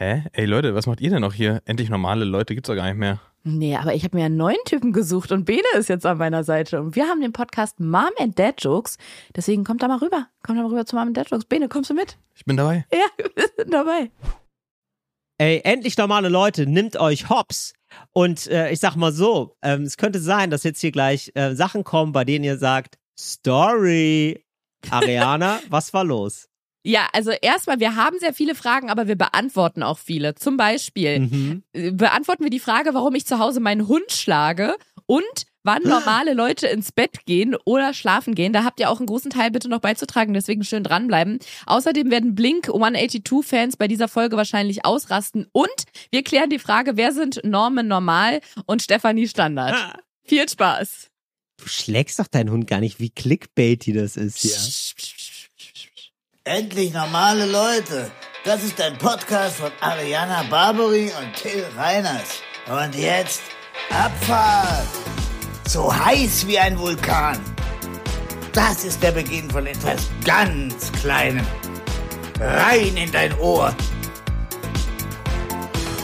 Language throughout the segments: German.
Hä? Ey Leute, was macht ihr denn noch hier? Endlich normale Leute gibt's doch gar nicht mehr. Nee, aber ich habe mir einen neuen Typen gesucht und Bene ist jetzt an meiner Seite. Und wir haben den Podcast Mom and Dad Jokes. Deswegen kommt da mal rüber. Kommt da mal rüber zu Mom and Dad Jokes. Bene, kommst du mit? Ich bin dabei. Ja, wir sind dabei. Ey, endlich normale Leute, nimmt euch Hops. Und äh, ich sag mal so, ähm, es könnte sein, dass jetzt hier gleich äh, Sachen kommen, bei denen ihr sagt, Story. Ariana, was war los? Ja, also erstmal, wir haben sehr viele Fragen, aber wir beantworten auch viele. Zum Beispiel Mhm. äh, beantworten wir die Frage, warum ich zu Hause meinen Hund schlage und wann normale Leute ins Bett gehen oder schlafen gehen. Da habt ihr auch einen großen Teil bitte noch beizutragen, deswegen schön dranbleiben. Außerdem werden Blink 182-Fans bei dieser Folge wahrscheinlich ausrasten und wir klären die Frage, wer sind Norman Normal und Stefanie Standard. Viel Spaß. Du schlägst doch deinen Hund gar nicht, wie clickbaity das ist hier. Endlich normale Leute. Das ist ein Podcast von Ariana Barbary und Till Reiners. Und jetzt Abfahrt. So heiß wie ein Vulkan. Das ist der Beginn von etwas ganz Kleinem. Rein in dein Ohr.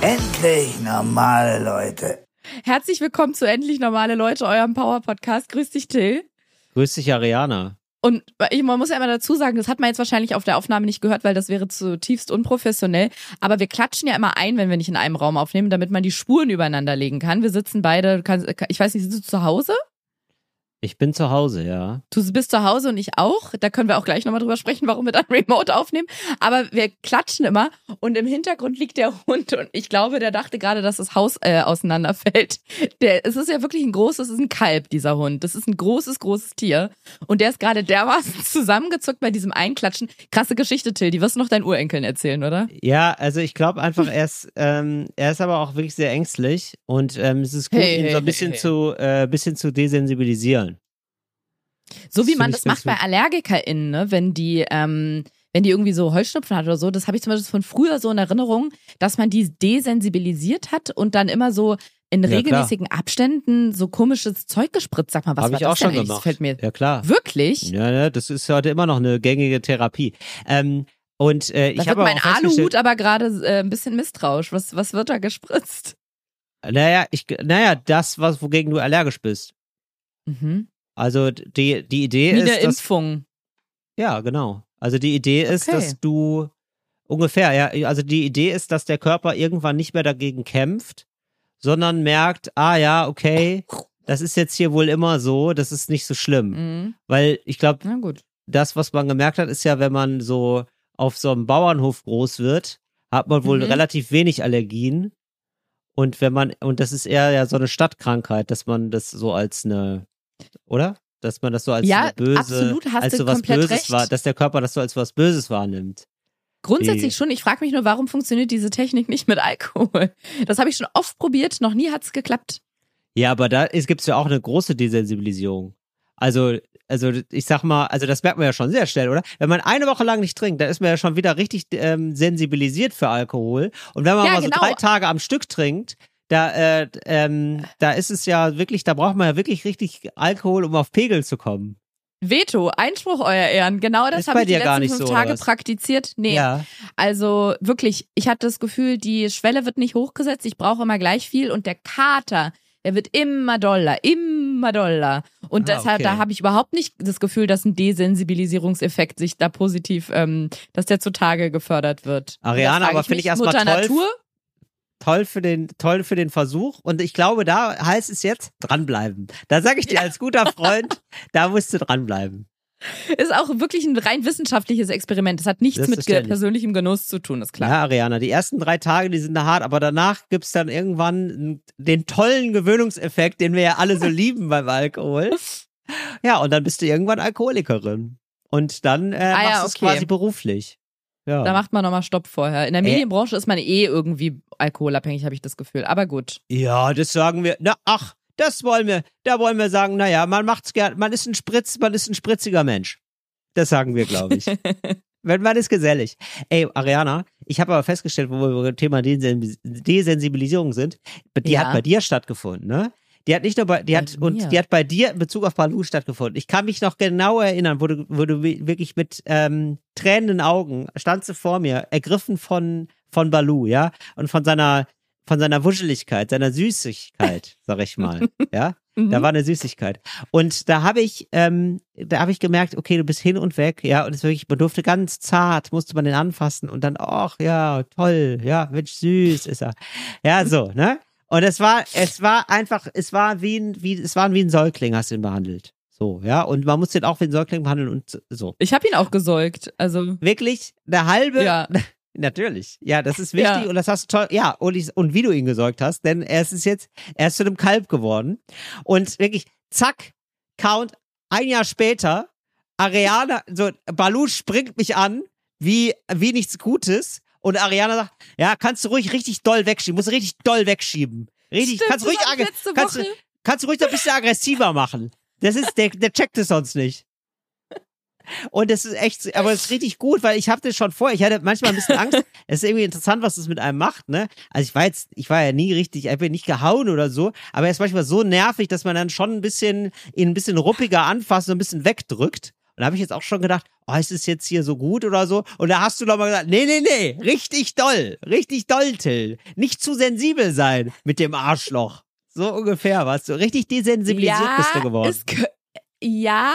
Endlich normale Leute. Herzlich willkommen zu Endlich Normale Leute, eurem Power-Podcast. Grüß dich, Till. Grüß dich, Ariana. Und ich, man muss ja immer dazu sagen, das hat man jetzt wahrscheinlich auf der Aufnahme nicht gehört, weil das wäre zutiefst unprofessionell. Aber wir klatschen ja immer ein, wenn wir nicht in einem Raum aufnehmen, damit man die Spuren übereinander legen kann. Wir sitzen beide, du kannst, ich weiß nicht, sitzt du zu Hause? Ich bin zu Hause, ja. Du bist zu Hause und ich auch. Da können wir auch gleich nochmal drüber sprechen, warum wir dann Remote aufnehmen. Aber wir klatschen immer und im Hintergrund liegt der Hund und ich glaube, der dachte gerade, dass das Haus äh, auseinanderfällt. Der, es ist ja wirklich ein großes, es ist ein Kalb, dieser Hund. Das ist ein großes, großes Tier. Und der ist gerade dermaßen zusammengezuckt bei diesem Einklatschen. Krasse Geschichte, Till. Die wirst du noch deinen Urenkeln erzählen, oder? Ja, also ich glaube einfach, er ist, ähm, er ist aber auch wirklich sehr ängstlich und ähm, es ist gut, Hey, ihn hey, so ein bisschen hey, zu, äh, bisschen zu desensibilisieren. So wie Das man das macht bei. AllergikerInnen, ne? wenn die, ähm, wenn die irgendwie so Heuschnupfen hat oder so, das habe ich zum Beispiel von früher so in Erinnerung, dass man die desensibilisiert hat und dann immer so in Ja, regelmäßigen Abständen so komisches Zeug gespritzt. Sag mal, was Habe war ich auch das schon denn eigentlich? Das gemacht. fällt mir Ja, klar. wirklich. Ja, ne, das ist heute immer noch eine gängige Therapie. Ähm, und äh, ich habe mein auch Aluhut aber gerade äh, ein bisschen misstrauisch. Was, was wird da gespritzt? naja, ich, naja, das, was, wogegen du allergisch bist. Mhm. Also die, die Idee Wie eine ist, dass, Impfung. ja, genau. Also die Idee ist, Okay. dass du ungefähr, ja, also die Idee ist, dass der Körper irgendwann nicht mehr dagegen kämpft, sondern merkt, ah ja, okay, das ist jetzt hier wohl immer so, das ist nicht so schlimm. Mhm. Weil ich glaube, das, was man gemerkt hat, ist ja, wenn man so auf so einem Bauernhof groß wird, hat man wohl Mhm. relativ wenig Allergien. Und wenn man, und das ist eher ja so eine Stadtkrankheit, dass man das so als eine, oder? Dass man das so als Ja, böse, absolut, hast als so was Böses recht. war, dass der Körper das so als was Böses wahrnimmt. Grundsätzlich Die- schon. Ich frage mich nur, warum funktioniert diese Technik nicht mit Alkohol? Das habe ich schon oft probiert, noch nie hat's geklappt. Ja, aber da gibt es ja auch eine große Desensibilisierung. Also, also ich sag mal, also das merkt man ja schon sehr schnell, oder? Wenn man eine Woche lang nicht trinkt, dann ist man ja schon wieder richtig ähm, sensibilisiert für Alkohol. Und wenn man Ja, mal genau. so drei Tage am Stück trinkt, da, äh, ähm, da ist es ja wirklich, da braucht man ja wirklich richtig Alkohol, um auf Pegel zu kommen. Veto, Einspruch, euer Ehren. Genau das habe ich die letzten nicht fünf so, Tage praktiziert. Nee, Ja. also wirklich, ich hatte das Gefühl, die Schwelle wird nicht hochgesetzt. Ich brauche immer gleich viel und der Kater, der wird immer doller, immer doller. Und Ah, deshalb, okay. da habe ich überhaupt nicht das Gefühl, dass ein Desensibilisierungseffekt sich da positiv, ähm, dass der zutage gefördert wird. Ariana, aber finde ich erstmal Mutter toll. Natur? Toll für den, toll für den Versuch. Und ich glaube, da heißt es jetzt dranbleiben. Da sage ich dir als guter Freund, da musst du dranbleiben. Ist auch wirklich ein rein wissenschaftliches Experiment. Das hat nichts mit ge persönlichem Genuss zu tun, ist klar. Ja, Ariana, die ersten drei Tage, die sind da hart, aber danach gibt's dann irgendwann den tollen Gewöhnungseffekt, den wir ja alle so lieben beim Alkohol. Ja, und dann bist du irgendwann Alkoholikerin. Und dann äh, Ah ja, machst du es okay. quasi beruflich. Ja. Da macht man nochmal Stopp vorher. In der Äh. Medienbranche ist man eh irgendwie alkoholabhängig, habe ich das Gefühl. Aber gut. ja, das sagen wir. Na, ach, das wollen wir. Da wollen wir sagen, naja, man macht's gern. Man ist ein Spritz, man ist ein spritziger Mensch. Das sagen wir, glaube ich. Wenn man ist gesellig. Ey, Ariana, ich habe aber festgestellt, wo wir beim Thema Desen- Desensibilisierung sind, die Ja. hat bei dir stattgefunden, ne? Die hat nicht nur bei, die Bei hat, und mir? die hat bei dir in Bezug auf Balu stattgefunden. Ich kann mich noch genau erinnern, wo du, wo du wi- wirklich mit ähm, tränenden Augen standst du vor mir, ergriffen von, von Balu, ja, und von seiner von seiner Wuscheligkeit, seiner Süßigkeit, sag ich mal, ja. Mhm. Da war eine Süßigkeit. Und da habe ich, ähm, da habe ich gemerkt, okay, du bist hin und weg, ja, und es wirklich, man durfte ganz zart, musste man den anfassen und dann, ach ja, toll, ja, Mensch, süß ist er. Ja, so, ne? Und es war, es war einfach, es war wie ein, wie, es war wie ein Säugling, hast du ihn behandelt. So, ja, und man muss den auch wie ein Säugling behandeln und so. Ich habe ihn auch gesäugt. Also, Wirklich, eine halbe, ja. Natürlich. Ja, das ist wichtig Ja. und das hast du toll. Ja, und, ich, und wie du ihn gesäugt hast, denn er ist jetzt, er ist zu einem Kalb geworden. Und wirklich, zack, Count, ein Jahr später, Ariana, so, Balu springt mich an, wie, wie nichts Gutes. Und Ariana sagt, ja, kannst du ruhig richtig doll wegschieben, musst du richtig doll wegschieben. Richtig, Stimmt, kannst du ruhig, das kannst, du- kannst du ruhig ein bisschen aggressiver machen. Das ist, der, der checkt es sonst nicht. Und das ist echt, aber es ist richtig gut, weil ich hatte schon vor, ich hatte manchmal ein bisschen Angst. Es ist irgendwie interessant, was das mit einem macht, ne? Also ich war jetzt, ich war ja nie richtig, ich bin nicht gehauen oder so, aber er ist manchmal so nervig, dass man dann schon ein bisschen, ihn ein bisschen ruppiger anfasst und ein bisschen wegdrückt. Und da habe ich jetzt auch schon gedacht, oh, ist es jetzt hier so gut oder so? Und da hast du noch mal gesagt, nee, nee, nee, richtig doll, richtig doll, Till. Nicht zu sensibel sein mit dem Arschloch. So ungefähr warst du. Richtig desensibilisiert bist du geworden. Ja,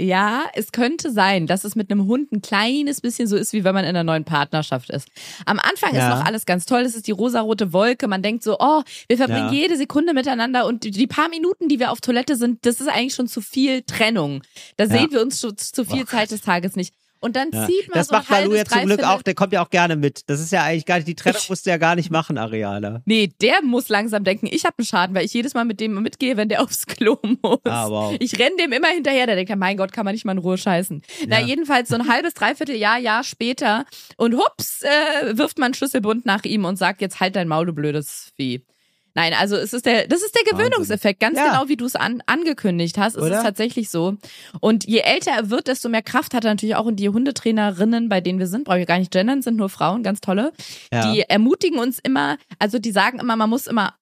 ja, es könnte sein, dass es mit einem Hund ein kleines bisschen so ist, wie wenn man in einer neuen Partnerschaft ist. Am Anfang Ja. ist noch alles ganz toll, es ist die rosarote Wolke, man denkt so, oh, wir verbringen Ja. jede Sekunde miteinander und die, die paar Minuten, die wir auf Toilette sind, das ist eigentlich schon zu viel Trennung. Da Ja. sehen wir uns zu, zu viel Oh Zeit des Tages nicht. Und dann Ja. zieht man Das so ein macht Balu ja zum Glück auch, der kommt ja auch gerne mit. Das ist ja eigentlich gar nicht, die Trennung musst du ja gar nicht machen, Ariana. Nee, der muss langsam denken, ich habe einen Schaden, weil ich jedes Mal mit dem mitgehe, wenn der aufs Klo muss. Ah, wow. Ich renn dem immer hinterher, der denkt, ja, mein Gott, kann man nicht mal in Ruhe scheißen. Na, Ja. jedenfalls so ein halbes, dreiviertel Jahr, Jahr später und hups, äh, wirft man einen Schlüsselbund nach ihm und sagt, jetzt halt dein Maul, du blödes Vieh. Nein, also es ist der, das ist der Gewöhnungseffekt, ganz Ja. genau wie du es an, angekündigt hast. Es Oder? ist tatsächlich so. Und je älter er wird, desto mehr Kraft hat er natürlich auch. Und die Hundetrainerinnen, bei denen wir sind, brauche ich gar nicht gendern, sind nur Frauen, ganz tolle. Ja. Die ermutigen uns immer, also die sagen immer, man muss immer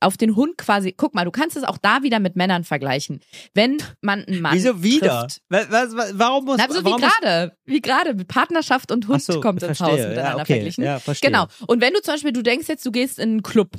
auf den Hund quasi, guck mal, du kannst es auch da wieder mit Männern vergleichen. Wenn man einen Mann Wieso wieder? trifft. Was, was, warum muss, Na, so wie gerade, wie gerade, mit Partnerschaft und Hund so, kommt ins verstehe. Haus miteinander ja, okay. verglichen. Ja, verstehe. Genau. Und wenn du zum Beispiel, du denkst jetzt, du gehst in einen Club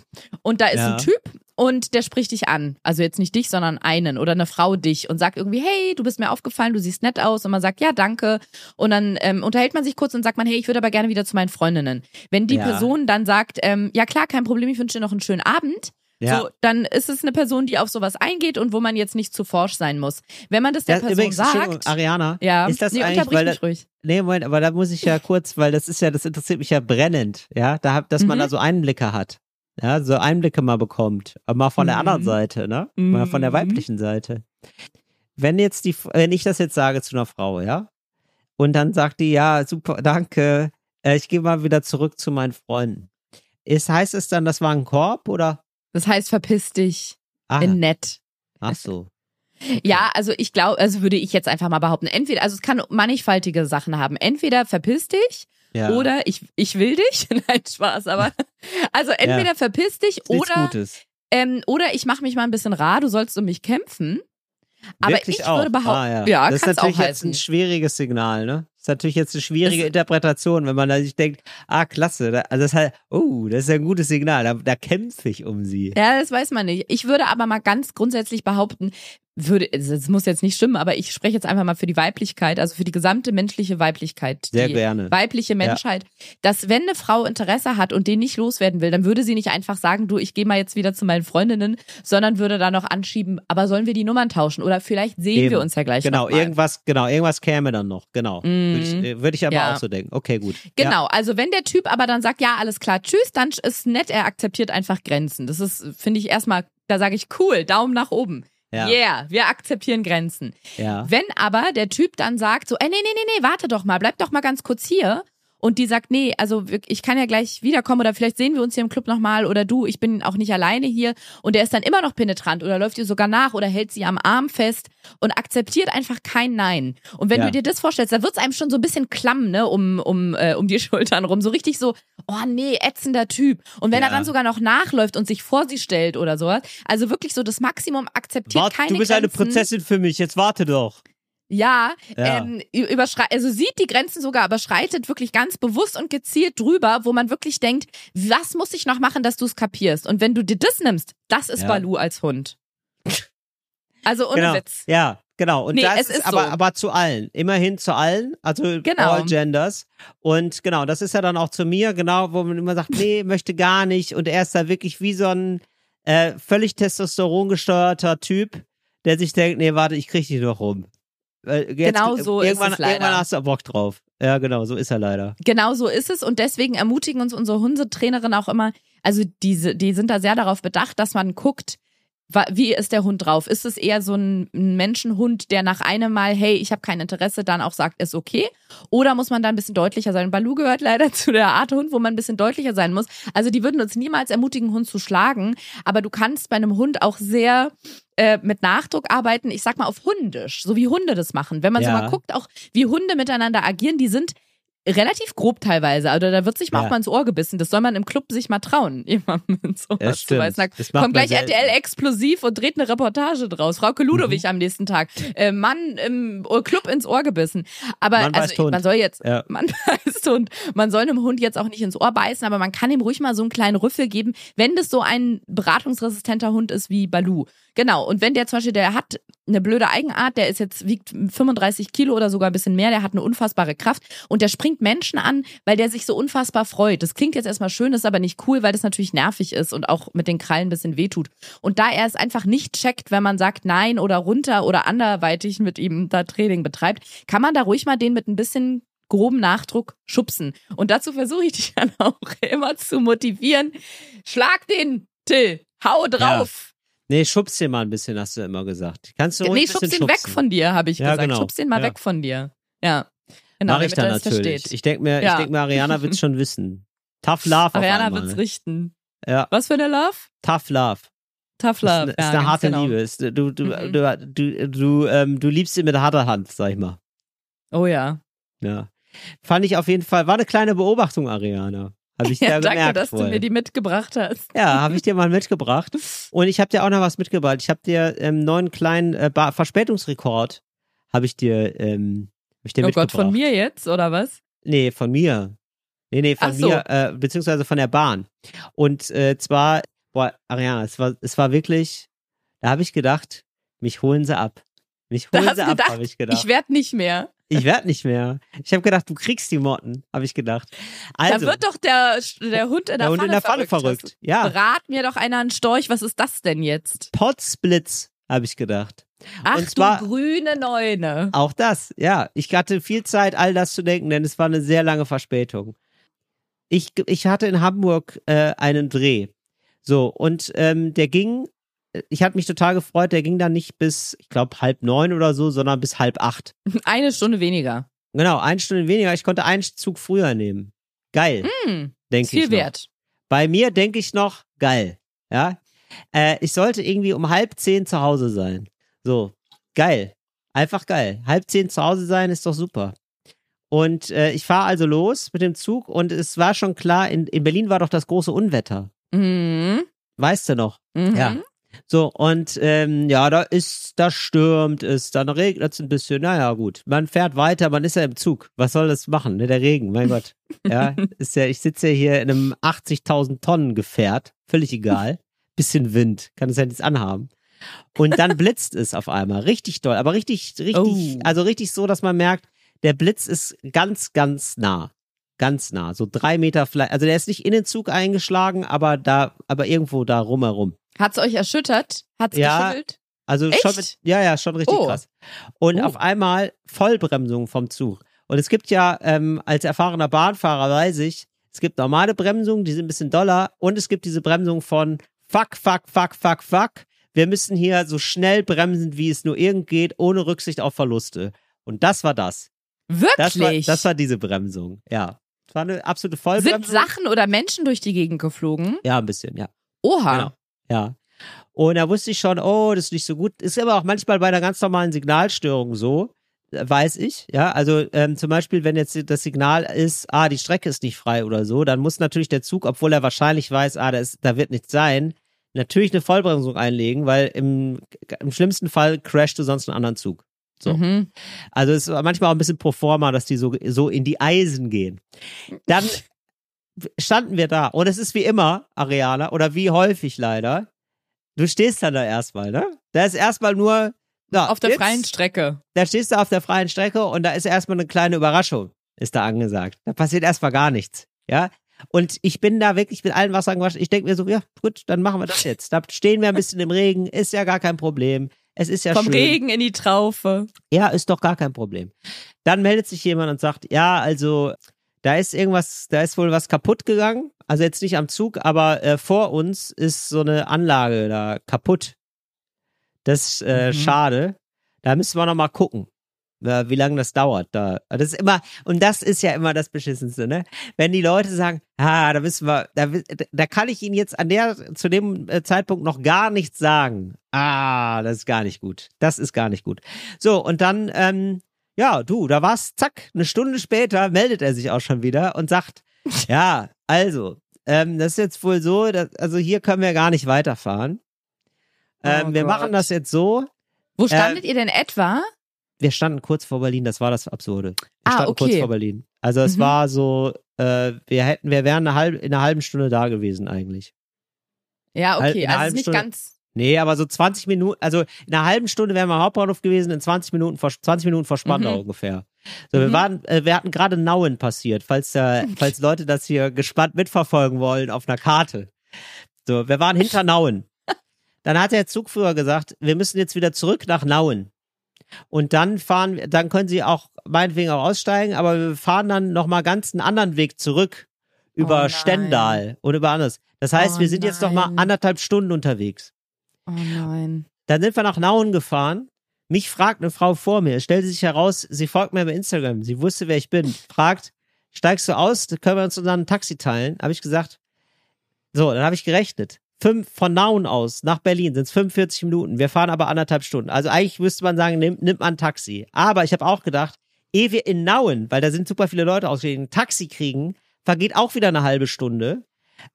und da ist Ja. ein Typ und der spricht dich an. Also jetzt nicht dich, sondern einen oder eine Frau dich und sagt irgendwie, hey, du bist mir aufgefallen, du siehst nett aus. Und man sagt, ja, danke. Und dann ähm, unterhält man sich kurz und sagt man, hey, ich würde aber gerne wieder zu meinen Freundinnen. Wenn die Ja. Person dann sagt, ähm, ja klar, kein Problem, ich wünsche dir noch einen schönen Abend. Ja. So, dann ist es eine Person, die auf sowas eingeht und wo man jetzt nicht zu forsch sein muss. Wenn man das der Das, Person übrigens, sagt, Ariana, ja, ist das nee, eigentlich, weil mich das, ruhig. nee, Moment, aber da muss ich ja kurz, weil das ist ja, das interessiert mich ja brennend, ja, da hab, dass man Mhm. da so Einblicke hat. Ja, so Einblicke mal bekommt. Aber mal von der Mhm. anderen Seite, ne? Mal von der Mhm. weiblichen Seite. Wenn jetzt die, wenn ich das jetzt sage zu einer Frau, ja? Und dann sagt die, ja, super, danke, äh, ich gehe mal wieder zurück zu meinen Freunden. Ist, heißt es dann, das war ein Korb oder? Das heißt, verpiss dich Ah, in nett. ach so. Ja, also ich glaube, also würde ich jetzt einfach mal behaupten, entweder, also es kann mannigfaltige Sachen haben. Entweder verpiss dich Ja. oder ich, ich will dich. Nein, Spaß, aber also entweder verpiss dich oder, ähm, oder ich mache mich mal ein bisschen rar, du sollst um mich kämpfen. Aber Wirklich ich auch. würde behaupten, ah, ja. ja, das ist natürlich auch jetzt ein schwieriges Signal, ne? Das ist natürlich jetzt eine schwierige Das- Interpretation, wenn man da sich denkt, ah, klasse, da, also das ist halt, oh, das ist ja ein gutes Signal, da, da kämpfe ich um sie. Ja, das weiß man nicht. Ich würde aber mal ganz grundsätzlich behaupten, würde, es muss jetzt nicht stimmen, aber ich spreche jetzt einfach mal für die Weiblichkeit, also für die gesamte menschliche Weiblichkeit. Sehr die gerne. Weibliche Menschheit, dass wenn eine Frau Interesse hat und den nicht loswerden will, dann würde sie nicht einfach sagen, du, ich gehe mal jetzt wieder zu meinen Freundinnen, sondern würde da noch anschieben, aber sollen wir die Nummern tauschen oder vielleicht sehen Eben. wir uns ja gleich Genau, irgendwas, genau, irgendwas käme dann noch, genau. Würde ich, Mhm. äh, würde ich aber Ja. auch so denken. Okay, gut. Genau, also wenn der Typ aber dann sagt, ja, alles klar, tschüss, dann ist nett, er akzeptiert einfach Grenzen. Das ist, finde ich erstmal, da sage ich cool, Daumen nach oben. Ja. Yeah, wir akzeptieren Grenzen. Ja. Wenn aber der Typ dann sagt, so, ey, nee, nee, nee, nee, warte doch mal, bleib doch mal ganz kurz hier. Und die sagt, nee, also ich kann ja gleich wiederkommen oder vielleicht sehen wir uns hier im Club nochmal oder du, ich bin auch nicht alleine hier. Und der ist dann immer noch penetrant oder läuft ihr sogar nach oder hält sie am Arm fest und akzeptiert einfach kein Nein. Und wenn Ja. du dir das vorstellst, da wird's einem schon so ein bisschen klamm, ne, um, um, äh, um die Schultern rum. So richtig so, oh nee, ätzender Typ. Und wenn Ja. er dann sogar noch nachläuft und sich vor sie stellt oder sowas, also wirklich so das Maximum akzeptiert Warte, keine du bist eine Grenzen. Prinzessin für mich, jetzt warte doch. Ja, Ja. Ähm, überschrei also sieht die Grenzen sogar, aber schreitet wirklich ganz bewusst und gezielt drüber, wo man wirklich denkt, was muss ich noch machen, dass du es kapierst? Und wenn du dir das nimmst, das ist Ja. Balu als Hund. Also ohne genau. Witz. Ja, genau. Und Nee, das ist aber, so. aber zu allen. Immerhin zu allen. Also Genau. all genders. Und genau, das ist ja dann auch zu mir, genau, wo man immer sagt, nee, möchte gar nicht. Und er ist da wirklich wie so ein äh, völlig testosterongesteuerter Typ, der sich denkt, nee, warte, ich krieg dich noch rum. Äh, Jetzt, Genau so ist irgendwann, es leider. Irgendwann hast du Bock drauf. Ja, genau, so ist er leider. Genau so ist es und deswegen ermutigen uns unsere Hundetrainerin auch immer, also diese, die sind da sehr darauf bedacht, dass man guckt, wie ist der Hund drauf? Ist es eher so ein Menschenhund, der nach einem Mal, hey, ich habe kein Interesse, dann auch sagt, ist okay? Oder muss man da ein bisschen deutlicher sein? Balu gehört leider zu der Art Hund, wo man ein bisschen deutlicher sein muss. Also die würden uns niemals ermutigen, Hund zu schlagen, aber du kannst bei einem Hund auch sehr äh, mit Nachdruck arbeiten, ich sag mal auf hundisch, so wie Hunde das machen. Wenn man so Ja. mal guckt, auch wie Hunde miteinander agieren, die sind relativ grob teilweise. Also da wird sich mal Ja. auch mal ins Ohr gebissen. Das soll man im Club sich mal trauen, jemandem ins Ohr Das zu macht kommt man gleich selten. RTL explosiv und dreht eine Reportage draus. Frauke Ludowig am nächsten Tag. Äh, Mann im Club ins Ohr gebissen. Aber beißt also, Hund. man soll jetzt, Ja. man beißt Hund. Man soll einem Hund jetzt auch nicht ins Ohr beißen, aber man kann ihm ruhig mal so einen kleinen Rüffel geben, wenn das so ein beratungsresistenter Hund ist wie Balu. Genau. Und wenn der zum Beispiel, der hat eine blöde Eigenart, der ist jetzt, wiegt 35 Kilo oder sogar ein bisschen mehr, der hat eine unfassbare Kraft und der springt Menschen an, weil der sich so unfassbar freut. Das klingt jetzt erstmal schön, ist aber nicht cool, weil das natürlich nervig ist und auch mit den Krallen ein bisschen wehtut. Und da er es einfach nicht checkt, wenn man sagt nein oder runter oder anderweitig mit ihm da Training betreibt, kann man da ruhig mal den mit ein bisschen groben Nachdruck schubsen. Und dazu versuche ich dich dann auch immer zu motivieren. Schlag den, Till. Hau drauf. Nee, schubst den mal ein bisschen, hast du immer gesagt. Kannst du ruhig nee, schubst ihn weg schubsen. von dir, habe ich Ja, gesagt. genau. Schubst ihn mal Ja. weg von dir. Ja. Genau, Mach ich damit dann er das natürlich. versteht. Ich denke mir, ich Ja. denk mir, Ariana wird's schon wissen. Tough Love Ariana einmal. wird's richten. Ja, Was für eine Love? Tough Love. Tough Ist, Love. ist ja, eine harte genau. Liebe. Ist, du, du, Mhm. du, du, du, ähm, du liebst ihn mit harter Hand, sag ich mal. Oh ja. Ja. Fand ich auf jeden Fall, war eine kleine Beobachtung, Ariana. Habe ich Ja, ja, danke, gemerkt dass du vorher. mir die mitgebracht hast. Ja, habe ich dir mal mitgebracht. Und ich habe dir auch noch was mitgebracht. Ich habe dir ähm, neuen kleinen äh, Verspätungsrekord habe ich dir, ähm, hab ich dir Oh mitgebracht. Gott, von mir jetzt, oder was? Nee, von mir. Nee, nee, von Ach so. mir, äh, beziehungsweise von der Bahn. Und äh, zwar, boah, Ariana, es war, es war wirklich, da habe ich gedacht, mich holen sie ab. Mich Da holen sie du ab, habe ich gedacht. Ich werd nicht mehr. Ich werde nicht mehr. Ich habe gedacht, du kriegst die Motten, habe ich gedacht. Also, da wird doch der, der Hund in der, der Hund Pfanne, in der Pfanne verrückt. verrückt. Ja, Brat mir doch einer einen Storch. Was ist das denn jetzt? Potsblitz, habe ich gedacht. Ach Und zwar- du grüne Neune. Auch das, ja. Ich hatte viel Zeit, all das zu denken, denn es war eine sehr lange Verspätung. Ich, ich hatte in Hamburg äh, einen Dreh. So, und ähm, der ging, ich hatte mich total gefreut, der ging dann nicht bis, ich glaube, halb neun oder so, sondern bis halb acht. Eine Stunde weniger. Genau, eine Stunde weniger. Ich konnte einen Zug früher nehmen. Geil, Hm, denke viel ich. Noch. wert. Bei mir denke ich noch, geil. Ja. Äh, ich sollte irgendwie um halb zehn zu Hause sein. So, geil. Einfach geil. Halb zehn zu Hause sein ist doch super. Und äh, ich fahre also los mit dem Zug und es war schon klar, in, in Berlin war doch das große Unwetter. Mhm. Weißt du noch? Mhm. Ja. So, und ähm, ja, da ist, da stürmt es, dann regnet es ein bisschen. Naja, gut. Man fährt weiter, man ist ja im Zug. Was soll das machen? Ne? Der Regen, mein Gott. Ja, ist ja, ich sitze ja hier in einem 80.000 Tonnen Gefährt. Völlig egal. Bisschen Wind, kann es ja nichts anhaben. Und dann blitzt es auf einmal. Richtig doll, aber richtig, richtig, Oh. also richtig so, dass man merkt, der Blitz ist ganz, ganz nah. Ganz nah. So drei Meter vielleicht. Also der ist nicht in den Zug eingeschlagen, aber da, aber irgendwo da rumherum. Hat's euch erschüttert? Hat's Ja. geschüttelt? Also Echt? schon mit, ja, ja, schon richtig Oh. krass. Und Oh. auf einmal Vollbremsung vom Zug. Und es gibt ja, ähm, als erfahrener Bahnfahrer weiß ich, es gibt normale Bremsungen, die sind ein bisschen doller und es gibt diese Bremsung von fuck, fuck, fuck, fuck, fuck. Wir müssen hier so schnell bremsen, wie es nur irgend geht, ohne Rücksicht auf Verluste. Und das war das. Das war, Wirklich? das war diese Bremsung, ja. Es war eine absolute Sind Vollbremsung. Sachen oder Menschen durch die Gegend geflogen? Ja, ein bisschen, ja. Oha. Genau. Ja. Und da wusste ich schon, oh, das ist nicht so gut. Ist aber auch manchmal bei einer ganz normalen Signalstörung so, weiß ich. Ja, also ähm, zum Beispiel, wenn jetzt das Signal ist, ah, die Strecke ist nicht frei oder so, dann muss natürlich der Zug, obwohl er wahrscheinlich weiß, ah, da, ist, da wird nichts sein, natürlich eine Vollbremsung einlegen, weil im, im schlimmsten Fall crasht du sonst einen anderen Zug. So. Mhm. Also es ist manchmal auch ein bisschen pro forma, dass die so, so in die Eisen gehen. Dann standen wir da und es ist wie immer, Ariana, oder wie häufig leider, du stehst dann da erstmal, ne? Da ist erstmal nur da, Auf der jetzt, freien Strecke. Da stehst du auf der freien Strecke und da ist erstmal eine kleine Überraschung, ist da angesagt. Da passiert erstmal gar nichts, ja? Und ich bin da wirklich mit allen Wassern gewaschen. Ich denke mir so, ja, gut, dann machen wir das jetzt. Da stehen wir ein bisschen im Regen, ist ja gar kein Problem. Es ist ja Vom schön. Regen in die Traufe. Ja, ist doch gar kein Problem. Dann meldet sich jemand und sagt, ja, also da ist irgendwas, da ist wohl was kaputt gegangen. Also jetzt nicht am Zug, aber äh, vor uns ist so eine Anlage da kaputt. Das ist äh, Mhm. schade. Da müssen wir noch mal gucken, wie lange das dauert. Da, das ist immer und das ist ja immer das beschissenste, ne? Wenn die Leute sagen, ah, da müssen wir, da, da kann ich Ihnen jetzt an der zu dem äh, Zeitpunkt noch gar nichts sagen. Ah, das ist gar nicht gut. Das ist gar nicht gut. So und dann ähm, ja, du, da war's, zack, eine Stunde später meldet er sich auch schon wieder und sagt, ja, also, ähm, das ist jetzt wohl so, dass, also hier können wir gar nicht weiterfahren. Ähm, Oh wir Gott. machen das jetzt so. Wo standet ihr denn etwa? Wir standen kurz vor Berlin, das war das Absurde. Wir Ah, standen kurz okay. vor Berlin. Also es Mhm. war so, äh, wir hätten, wir wären eine halbe, in einer halben Stunde da gewesen eigentlich. Ja, okay. einer Also halben nicht Stunde. ganz. Nee, aber so 20 Minuten, also in einer halben Stunde wären wir am Hauptbahnhof gewesen, in 20 Minuten vor, 20 Minuten vor Spandau Mhm. ungefähr. So, wir Mhm. waren, äh, wir hatten gerade Nauen passiert, falls, äh, falls Leute das hier gespannt mitverfolgen wollen auf einer Karte. So, wir waren hinter Nauen. Dann hat der Zugführer gesagt, wir müssen jetzt wieder zurück nach Nauen. Und dann fahren, wir- dann können Sie auch meinetwegen auch aussteigen, aber wir fahren dann nochmal ganz einen anderen Weg zurück über nein. Stendal und über anders. Das heißt, Oh wir sind jetzt noch mal nein. anderthalb Stunden unterwegs. Oh nein. Dann sind wir nach Nauen gefahren. Mich fragt eine Frau vor mir, stellte sich heraus, sie folgt mir bei Instagram. Sie wusste, wer ich bin. Fragt, steigst du aus? Können wir uns dann ein Taxi teilen? Habe ich gesagt. So, dann habe ich gerechnet. Fünf, von Nauen aus nach Berlin sind es 45 Minuten. Wir fahren aber anderthalb Stunden. Also eigentlich müsste man sagen, nimm, nimmt man ein Taxi. Aber ich habe auch gedacht, ehe wir in Nauen, weil da sind super viele Leute ausgegangen, ein Taxi kriegen, vergeht auch wieder eine halbe Stunde.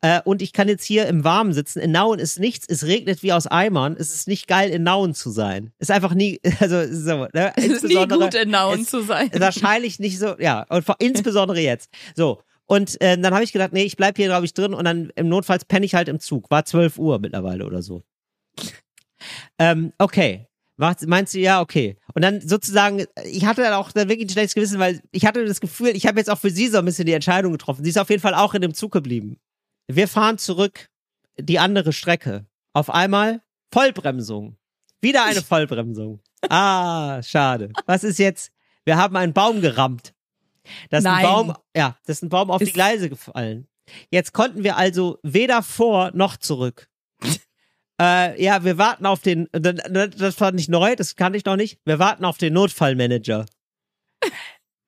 Äh, und ich kann jetzt hier im Warmen sitzen. In Nauen ist nichts, es regnet wie aus Eimern. Es ist nicht geil, in Nauen zu sein. Ist einfach nie, also so, ne? Es ist nie gut, in Nauen zu sein. Wahrscheinlich nicht so, ja. Und vor, insbesondere jetzt. So. Und äh, dann habe ich gedacht, nee, ich bleib hier, glaube ich, drin und dann im Notfall penne ich halt im Zug. War 12 Uhr mittlerweile oder so. Ähm, okay. Meinst du, ja, okay. Und dann sozusagen, ich hatte dann auch dann wirklich ein schlechtes Gewissen, weil ich hatte das Gefühl, ich habe jetzt auch für sie so ein bisschen die Entscheidung getroffen. Sie ist auf jeden Fall auch in dem Zug geblieben. Wir fahren zurück die andere Strecke. Auf einmal Vollbremsung. Wieder eine Vollbremsung. Ah, schade. Was ist jetzt? Wir haben einen Baum gerammt. Das ist ein Nein. Baum, ja, das ist ein Baum auf die Ist- Gleise gefallen. Jetzt konnten wir also weder vor noch zurück. äh, ja, wir warten auf den, das das war nicht neu, das kannte ich noch nicht. Wir warten auf den Notfallmanager.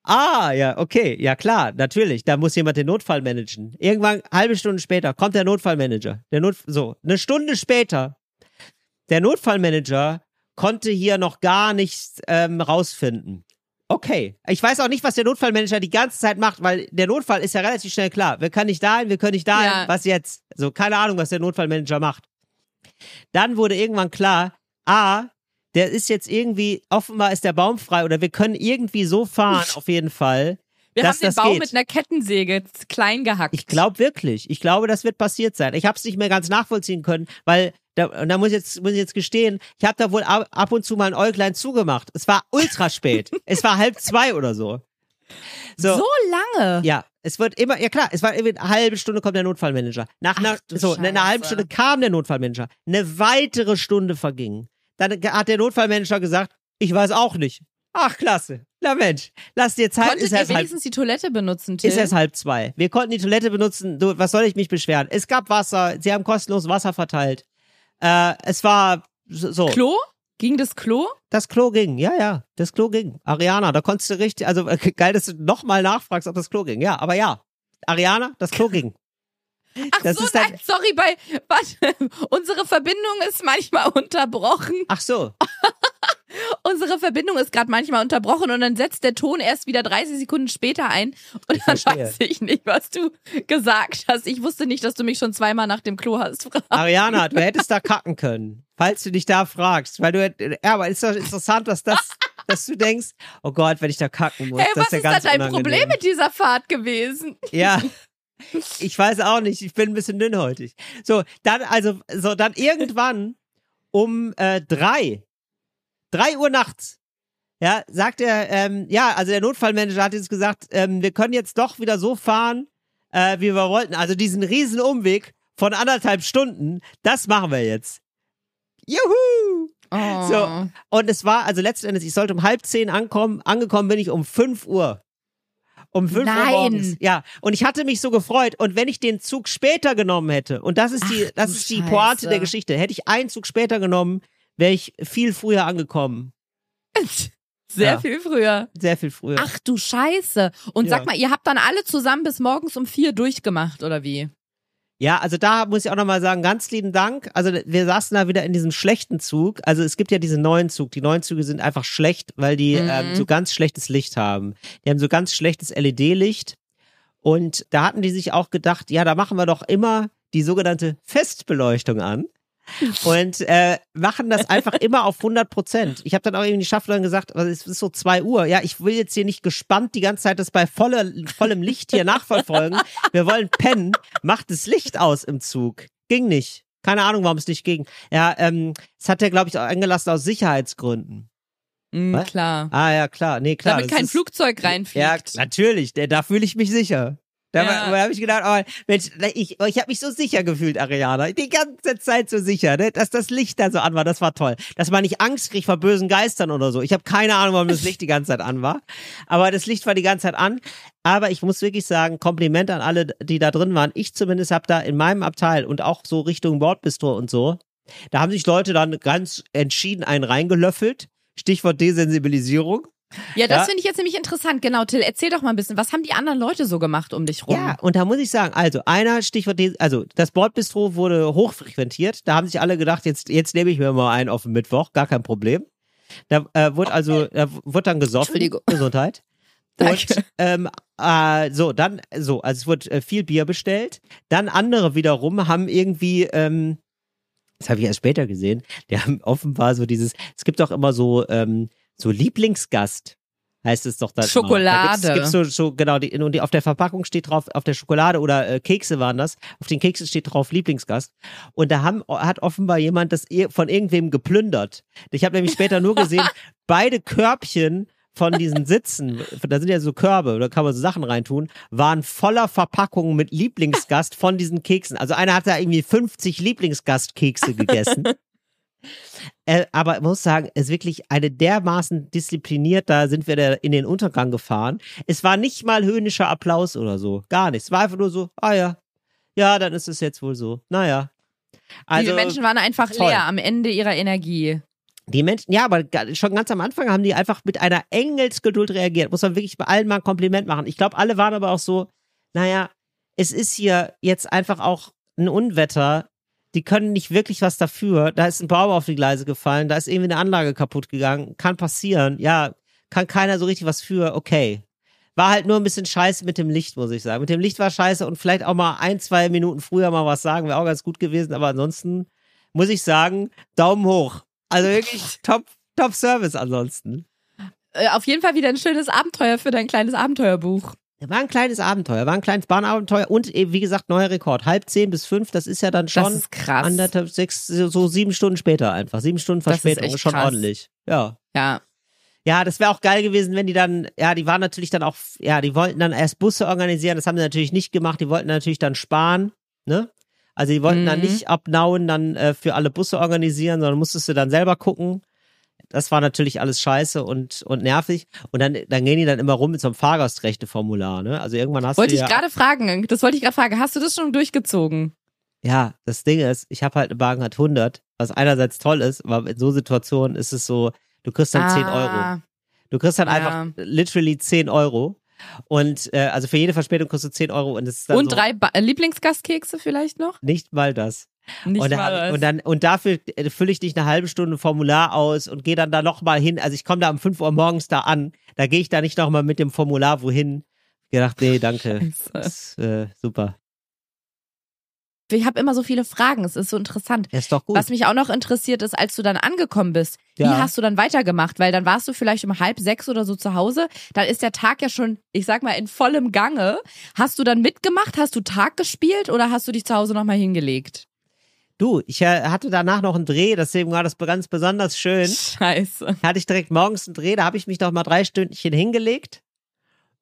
Ah, ja, okay, ja klar, natürlich. Da muss jemand den Notfall managen. Irgendwann, halbe Stunde später, kommt der Notfallmanager. Der Not, so, eine Stunde später. Der Notfallmanager konnte hier noch gar nichts ähm, rausfinden. Okay. Ich weiß auch nicht, was der Notfallmanager die ganze Zeit macht, weil der Notfall ist ja relativ schnell klar. Wir können nicht dahin, wir können nicht dahin. Ja. Was jetzt? So, keine Ahnung, was der Notfallmanager macht. Dann wurde irgendwann klar, A, der ist jetzt irgendwie, offenbar ist der Baum frei oder wir können irgendwie so fahren, auf jeden Fall. Wir haben den Baum geht. mit einer Kettensäge klein gehackt. Ich glaube wirklich. Ich glaube, das wird passiert sein. Ich habe es nicht mehr ganz nachvollziehen können, weil da, und da muss ich jetzt muss ich jetzt gestehen, ich habe da wohl ab, ab und zu mal ein Äuglein zugemacht. Es war ultra spät. es war halb zwei oder so. So, so lange. ja, es wird immer, ja klar, es war irgendwie eine halbe Stunde kommt der Notfallmanager. Nach einer, Ach so, in einer halben. Stunde kam der Notfallmanager. Eine weitere Stunde verging. Dann hat der Notfallmanager gesagt, ich weiß auch nicht. Ach, klasse. Na Mensch, lass dir Zeit. Konntet ist ihr erst halb wenigstens die Toilette benutzen, Till? ist erst halb zwei. Wir konnten die Toilette benutzen. Du, was soll ich mich beschweren? Es gab Wasser. Sie haben kostenlos Wasser verteilt. Äh, es war so. so. Klo? Ging das Klo? Das Klo ging. Ja, ja. Das Klo ging. Ariana, da konntest du richtig. Also äh, geil, dass du nochmal nachfragst, ob das Klo ging. Ja, aber ja. Ariana, das Klo ging. Ach Das so, nein, sorry, bei, warte, unsere Verbindung ist manchmal unterbrochen. Ach so. Unsere Verbindung ist gerade manchmal unterbrochen und dann setzt der Ton erst wieder 30 Sekunden später ein und dann weiß ich nicht, was du gesagt hast. Ich wusste nicht, dass du mich schon zweimal nach dem Klo hast fragen. Ariana, du hättest da kacken können. Falls du dich da fragst. Weil du. Ja, aber ist doch interessant, dass das. dass du denkst, oh Gott, wenn ich da kacken muss, Hey, das was ist ja ist da ganz dein Problem unangenehm. mit dieser Fahrt gewesen? Ja. Ich weiß auch nicht, ich bin ein bisschen dünnhäutig. So, dann, also, so, dann irgendwann um äh, drei, drei Uhr nachts, ja, sagt er, ähm, ja, also der Notfallmanager hat jetzt gesagt, ähm, wir können jetzt doch wieder so fahren, äh, wie wir wollten. Also diesen riesen Umweg von anderthalb Stunden, das machen wir jetzt. Juhu! Oh. So. Und es war, also letzten Endes, ich sollte um halb zehn ankommen, angekommen bin ich um fünf Uhr. Um fünf Nein. Uhr morgens. Ja. Und ich hatte mich so gefreut. Und wenn ich den Zug später genommen hätte, und das ist die, Ach, das ist die Pointe Scheiße. der Geschichte, hätte ich einen Zug später genommen, wäre ich viel früher angekommen. Sehr Ja. viel früher. Sehr viel früher. Ach du Scheiße. Und Ja. sag mal, ihr habt dann alle zusammen bis morgens um vier durchgemacht, oder wie? Ja, also da muss ich auch nochmal sagen, ganz lieben Dank. Also wir saßen da wieder in diesem schlechten Zug. Also es gibt ja diesen neuen Zug. Die neuen Züge sind einfach schlecht, weil die Mhm. ähm, so ganz schlechtes Licht haben. Die haben so ganz schlechtes LED-Licht. Und da hatten die sich auch gedacht, ja, da machen wir doch immer die sogenannte Festbeleuchtung an. Und äh, machen das einfach immer auf 100 Prozent. Ich habe dann auch eben die Schaffnerin gesagt, also es ist so zwei Uhr. Ja, ich will jetzt hier nicht gespannt die ganze Zeit das bei voller, vollem Licht hier nachverfolgen. Wir wollen pennen. Macht das Licht aus im Zug. Ging nicht. Keine Ahnung, warum es nicht ging. Ja, ähm, es hat er, glaube ich, auch eingelassen aus Sicherheitsgründen. Was? klar. Ah ja, klar. Nee, klar. Damit das kein ist- Flugzeug reinfliegt. ja, natürlich, da, da fühle ich mich sicher. Da, Ja. da habe ich gedacht, oh, Mensch, ich, ich habe mich so sicher gefühlt, Ariana. Die ganze Zeit so sicher, ne? dass das Licht da so an war, das war toll. Dass man nicht Angst kriegt vor bösen Geistern oder so. Ich habe keine Ahnung, warum das Licht die ganze Zeit an war. Aber das Licht war die ganze Zeit an. Aber ich muss wirklich sagen, Kompliment an alle, die da drin waren. Ich zumindest habe da in meinem Abteil und auch so Richtung Bordbistro und so, da haben sich Leute dann ganz entschieden einen reingelöffelt. Stichwort Desensibilisierung. Ja, das Ja. finde ich jetzt nämlich interessant. Genau, Till, erzähl doch mal ein bisschen. Was haben die anderen Leute so gemacht um dich rum? Ja, und da muss ich sagen, also einer Stichwort, also das Bordbistro wurde hochfrequentiert. Da haben sich alle gedacht, jetzt, jetzt nehme ich mir mal einen auf den Mittwoch, gar kein Problem. Da äh, wurde also, da wurde dann gesoffen. Entschuldigung. Gesundheit. Danke. Und ähm, äh, so, dann, so, also es wurde äh, viel Bier bestellt. Dann andere wiederum haben irgendwie, ähm, das habe ich erst später gesehen, die haben offenbar so dieses, es gibt doch immer so, ähm, so Lieblingsgast. Heißt es doch dann. Schokolade. Da gibt's, gibt's so, so, genau, die, und die, auf der Verpackung steht drauf, auf der Schokolade oder äh, Kekse waren das, auf den Keksen steht drauf Lieblingsgast. Und da haben, hat offenbar jemand das von irgendwem geplündert. Ich habe nämlich später nur gesehen, beide Körbchen von diesen Sitzen, da sind ja so Körbe, da kann man so Sachen reintun, waren voller Verpackungen mit Lieblingsgast von diesen Keksen. Also einer hat da irgendwie 50 Lieblingsgastkekse gegessen. Äh, aber ich muss sagen, es ist wirklich eine dermaßen diszipliniert, da sind wir da in den Untergang gefahren. Es war nicht mal höhnischer Applaus oder so. Gar nichts. Es war einfach nur so, ah ja, ja, dann ist es jetzt wohl so. Naja. Also, die Menschen waren einfach toll. leer am Ende ihrer Energie. die Menschen, ja, aber schon ganz am Anfang haben die einfach mit einer Engelsgeduld reagiert. Muss man wirklich bei allen mal ein Kompliment machen. Ich glaube, alle waren aber auch so, naja, es ist hier jetzt einfach auch ein Unwetter. Die können nicht wirklich was dafür. Da ist ein Baum auf die Gleise gefallen, da ist irgendwie eine Anlage kaputt gegangen. Kann passieren. Ja, kann keiner so richtig was für. Okay. War halt nur ein bisschen scheiße mit dem Licht, muss ich sagen. Mit dem Licht war scheiße und vielleicht auch mal ein, zwei Minuten früher mal was sagen, wäre auch ganz gut gewesen. Aber ansonsten muss ich sagen, Daumen hoch. Also wirklich top, top Service ansonsten. Äh, auf jeden Fall wieder ein schönes Abenteuer für dein kleines Abenteuerbuch. War ein kleines Abenteuer, war ein kleines Bahnabenteuer und eben, wie gesagt, neuer Rekord. Halb zehn bis fünf, das ist ja dann schon Das ist krass. anderthalb, sechs, so sieben Stunden später einfach. Sieben Stunden Das ist Verspätung, echt schon krass. ordentlich. Ja. Ja. Ja, das wäre auch geil gewesen, wenn die dann, ja, die waren natürlich dann auch, ja, die wollten dann erst Busse organisieren, das haben sie natürlich nicht gemacht, die wollten natürlich dann sparen, ne? Also die wollten dann Mhm. nicht abnauen, dann äh, für alle Busse organisieren, sondern musstest du dann selber gucken. Das war natürlich alles scheiße und, und nervig. Und dann, dann gehen die dann immer rum mit so einem Fahrgastrechteformular, ne? Also irgendwann hast Wollte du ich ja, gerade fragen. Das wollte ich gerade fragen. Hast du das schon durchgezogen? ja, das Ding ist, ich habe halt eine Bahncard 100, was einerseits toll ist, aber in so Situationen ist es so, du kriegst dann 10 Euro. Ah, Du kriegst dann Ja. einfach literally 10 Euro. Und äh, also für jede Verspätung kostet 10 Euro und es ist dann Und so drei ba äh, Lieblingsgastkekse vielleicht noch? nicht mal das. Nicht und, dann, mal hab- das. und dann und dafür äh, fülle ich nicht eine halbe Stunde ein Formular aus und gehe dann da nochmal hin. Also ich komme da um 5 Uhr morgens da an. Da gehe ich da nicht nochmal mit dem Formular wohin. Gedacht, nee, danke. Das ist, äh, super. ich habe immer so viele Fragen. Es ist so interessant. Ist doch gut. Was mich auch noch interessiert ist, als du dann angekommen bist, wie Ja. hast du dann weitergemacht? Weil dann warst du vielleicht um halb sechs oder so zu Hause. Dann ist der Tag ja schon, ich sag mal, in vollem Gange. Hast du dann mitgemacht? Hast du Tag gespielt oder hast du dich zu Hause nochmal hingelegt? Du, ich äh, hatte danach noch einen Dreh, deswegen war das ganz besonders schön. Scheiße. Hatte ich direkt morgens einen Dreh, da habe ich mich noch mal drei Stündchen hingelegt.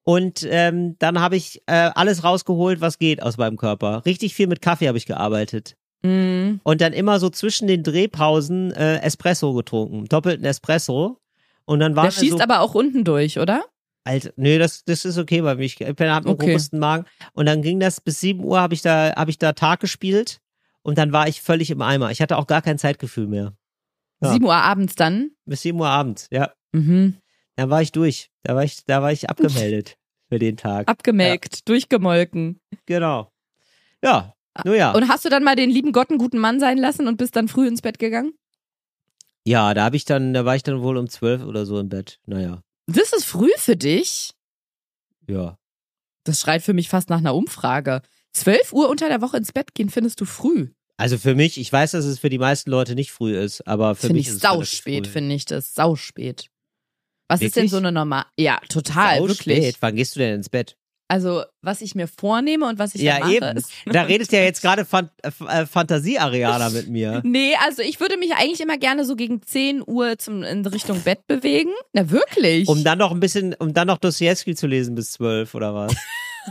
Und ähm, dann habe ich äh, alles rausgeholt, was geht aus meinem Körper. Richtig viel mit Kaffee habe ich gearbeitet. Mm. Und dann immer so zwischen den Drehpausen äh, Espresso getrunken. Doppelten Espresso. Und dann war Der schießt so, aber auch unten durch, oder? Alter, nö, das, das ist okay bei mir. Ich habe einen Okay. robusten Magen. Und dann ging das bis 7 Uhr, habe ich da, habe ich da Tag gespielt. Und dann war ich völlig im Eimer. Ich hatte auch gar kein Zeitgefühl mehr. Ja. Sieben Uhr abends dann. Bis 7 Uhr abends, ja. Mhm. Dann war ich durch. Da war ich, da war ich abgemeldet für den Tag. Abgemelkt, durchgemolken. Genau. Ja, nur ja. Und hast du dann mal den lieben Gott einen guten Mann sein lassen und bist dann früh ins Bett gegangen? Ja, da habe ich dann, da war ich dann wohl um 12 oder so im Bett. Naja, Das ist früh für dich. ja. Das schreit für mich fast nach einer Umfrage. 12 Uhr unter der Woche ins Bett gehen findest du früh. Also für mich, ich weiß, dass es für die meisten Leute nicht früh ist, aber für Finde mich ich ist es sauspät, früh. finde ich das. Sauspät. Was ist denn Wirklich? so eine normal? Ja, total, Sauspät. wirklich. Wann gehst du denn ins Bett? Also, was ich mir vornehme und was ich Ja, mache, eben. ist. Da redet ja jetzt gerade Fan äh, Fantasie-Ariana mit mir. Nee, also ich würde mich eigentlich immer gerne so gegen 10 Uhr zum, in Richtung Bett bewegen. Na, wirklich? Um dann noch ein bisschen, um dann noch Dostoevsky zu lesen bis 12 oder was?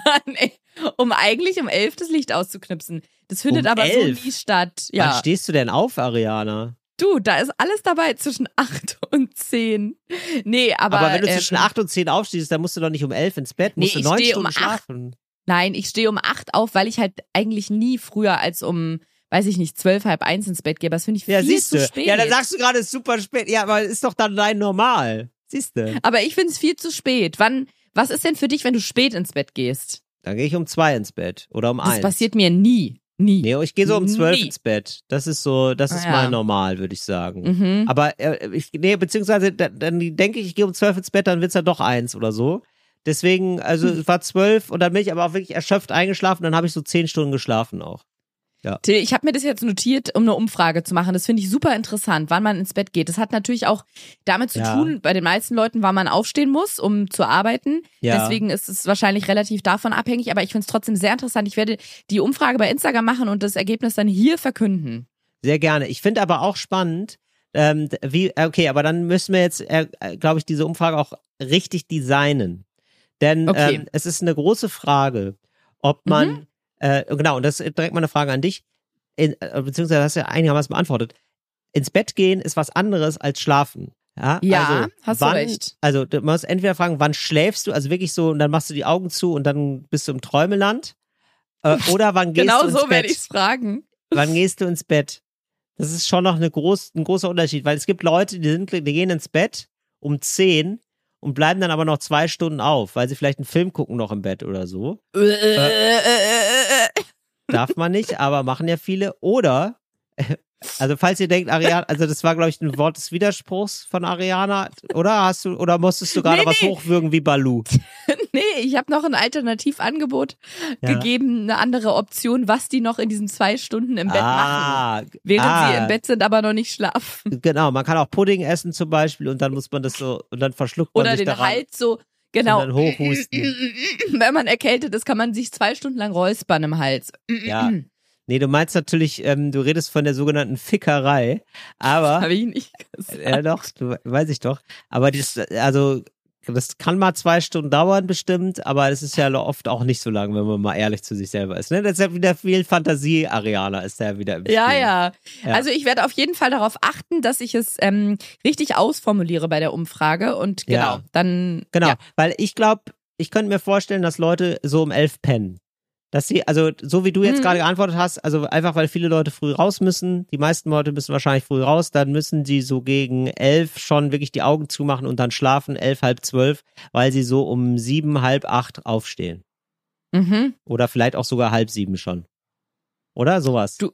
um eigentlich um 11 das Licht auszuknipsen. Das findet Um aber 11? so nie statt. Wann Ja. stehst du denn auf, Ariana? Du, da ist alles dabei zwischen 8 und 10. Nee, aber. Aber, wenn du ähm, zwischen 8 und 10 aufstehst, dann musst du doch nicht um 11 ins Bett, musst Nee, du 9 ich stehe Stunden um schlafen. Nein, ich stehe um 8 auf, weil ich halt eigentlich nie früher als um, weiß ich nicht, 12, halb eins ins Bett gehe. Aber das finde ich Ja, viel siehst zu du. spät. Ja, dann sagst du gerade, es ist super spät. Ja, aber ist doch dann dein Normal. Siehst du. aber ich finde es viel zu spät. Wann, was ist denn für dich, wenn du spät ins Bett gehst? Dann gehe ich um 2 ins Bett oder um Das 1. passiert mir nie. Nie. Nee, ich gehe so um 12 Nie. ins Bett. Das ist so, das Ah, ist ja. mal normal, würde ich sagen. Mhm. Aber äh, ich, nee, beziehungsweise da- dann denke ich, ich gehe um 12 ins Bett, dann wird's ja doch eins oder so. Deswegen, also es war 12 und dann bin ich aber auch wirklich erschöpft eingeschlafen, dann habe ich so 10 Stunden geschlafen auch. Till, ich habe mir das jetzt notiert, um eine Umfrage zu machen. Das finde ich super interessant, wann man ins Bett geht. Das hat natürlich auch damit zu Ja. tun, bei den meisten Leuten, wann man aufstehen muss, um zu arbeiten. Ja. Deswegen ist es wahrscheinlich relativ davon abhängig, aber ich finde es trotzdem sehr interessant. Ich werde die Umfrage bei Instagram machen und das Ergebnis dann hier verkünden. Sehr gerne. Ich finde aber auch spannend, ähm, wie, äh, okay, aber dann müssen wir jetzt, äh, glaube ich, diese Umfrage auch richtig designen. Denn Okay. ähm, es ist eine große Frage, ob man, äh, genau, und das ist direkt mal eine Frage an dich, in, äh, beziehungsweise hast du ja einigermaßen beantwortet. Ins Bett gehen ist was anderes als schlafen. Ja, Ja, also, hast du wann, recht. Also du musst entweder fragen, wann schläfst du, also wirklich so, und dann machst du die Augen zu und dann bist du im Träumeland. Äh, oder wann gehst genau du ins so werde Bett? ich es fragen. wann gehst du ins Bett? Das ist schon noch eine groß, ein großer Unterschied, weil es gibt Leute, die, sind, die gehen ins Bett um 10 und bleiben dann aber noch zwei Stunden auf, weil sie vielleicht einen Film gucken noch im Bett oder so. Darf man nicht, aber machen ja viele. Oder, also falls ihr denkt, Ariana, also das war, glaube ich, ein Wort des Widerspruchs von Ariana, oder hast du, oder musstest du gerade Nee, was nee. hochwürgen wie Balu? nee, ich habe noch ein Alternativangebot Ja. gegeben, eine andere Option, was die noch in diesen zwei Stunden im Bett machen. ah, Während ah, sie im Bett sind, aber noch nicht schlafen. Genau, man kann auch Pudding essen zum Beispiel und dann muss man das so, und dann verschluckt man Oder sich den daran. Hals so, genau. Und dann hochhusten. Wenn man erkältet ist, kann man sich zwei Stunden lang räuspern im Hals. Ja. Nee, du meinst natürlich, ähm, du redest von der sogenannten Fickerei, aber, Habe ich nicht gesagt. ja doch, du, weiß ich doch, aber das, also, das kann mal zwei Stunden dauern bestimmt, aber es ist ja oft auch nicht so lang, wenn man mal ehrlich zu sich selber ist. Ne? Das ist ja wieder viel Fantasie-Arealer ist da wieder im Ja, Spiel. ja, Ja. Also ich werde auf jeden Fall darauf achten, dass ich es ähm, richtig ausformuliere bei der Umfrage und genau, Ja. dann Genau, Ja. weil ich glaube, ich könnte mir vorstellen, dass Leute so um elf pennen. Dass sie, also so wie du jetzt Mhm. gerade geantwortet hast, also einfach weil viele Leute früh raus müssen, die meisten Leute müssen wahrscheinlich früh raus, dann müssen sie so gegen elf schon wirklich die Augen zumachen und dann schlafen, elf, halb zwölf, weil sie so um sieben, halb acht aufstehen. Mhm. Oder vielleicht auch sogar halb sieben schon. Oder sowas. Du-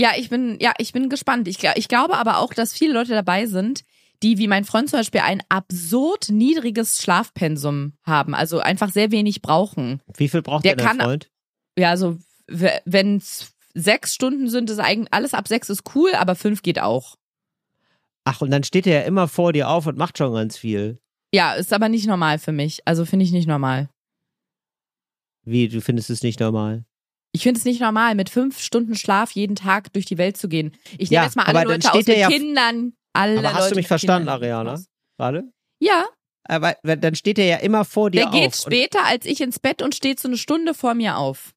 Ja, ich bin, ja, ich bin gespannt. Ich, ich glaube aber auch, dass viele Leute dabei sind, die wie mein Freund zum Beispiel ein absurd niedriges Schlafpensum haben, also einfach sehr wenig brauchen. Wie viel braucht Der dein Freund? Ja, also wenn es sechs Stunden sind es eigentlich, alles ab sechs ist cool, aber fünf geht auch. Ach, und dann steht er ja immer vor dir auf und macht schon ganz viel. Ja, ist aber nicht normal für mich. Also finde ich nicht normal. Wie, du findest es nicht normal? Ich finde es nicht normal, mit fünf Stunden Schlaf jeden Tag durch die Welt zu gehen. Ich nehme Ja, jetzt mal alle Leute aus der mit ja- Kindern. Alle Aber hast Leute du mich verstanden, Kindern. Ariana? Warte. Ja, Aber dann steht er ja immer vor dir der geht auf. Und- später als ich ins Bett und steht so eine Stunde vor mir auf.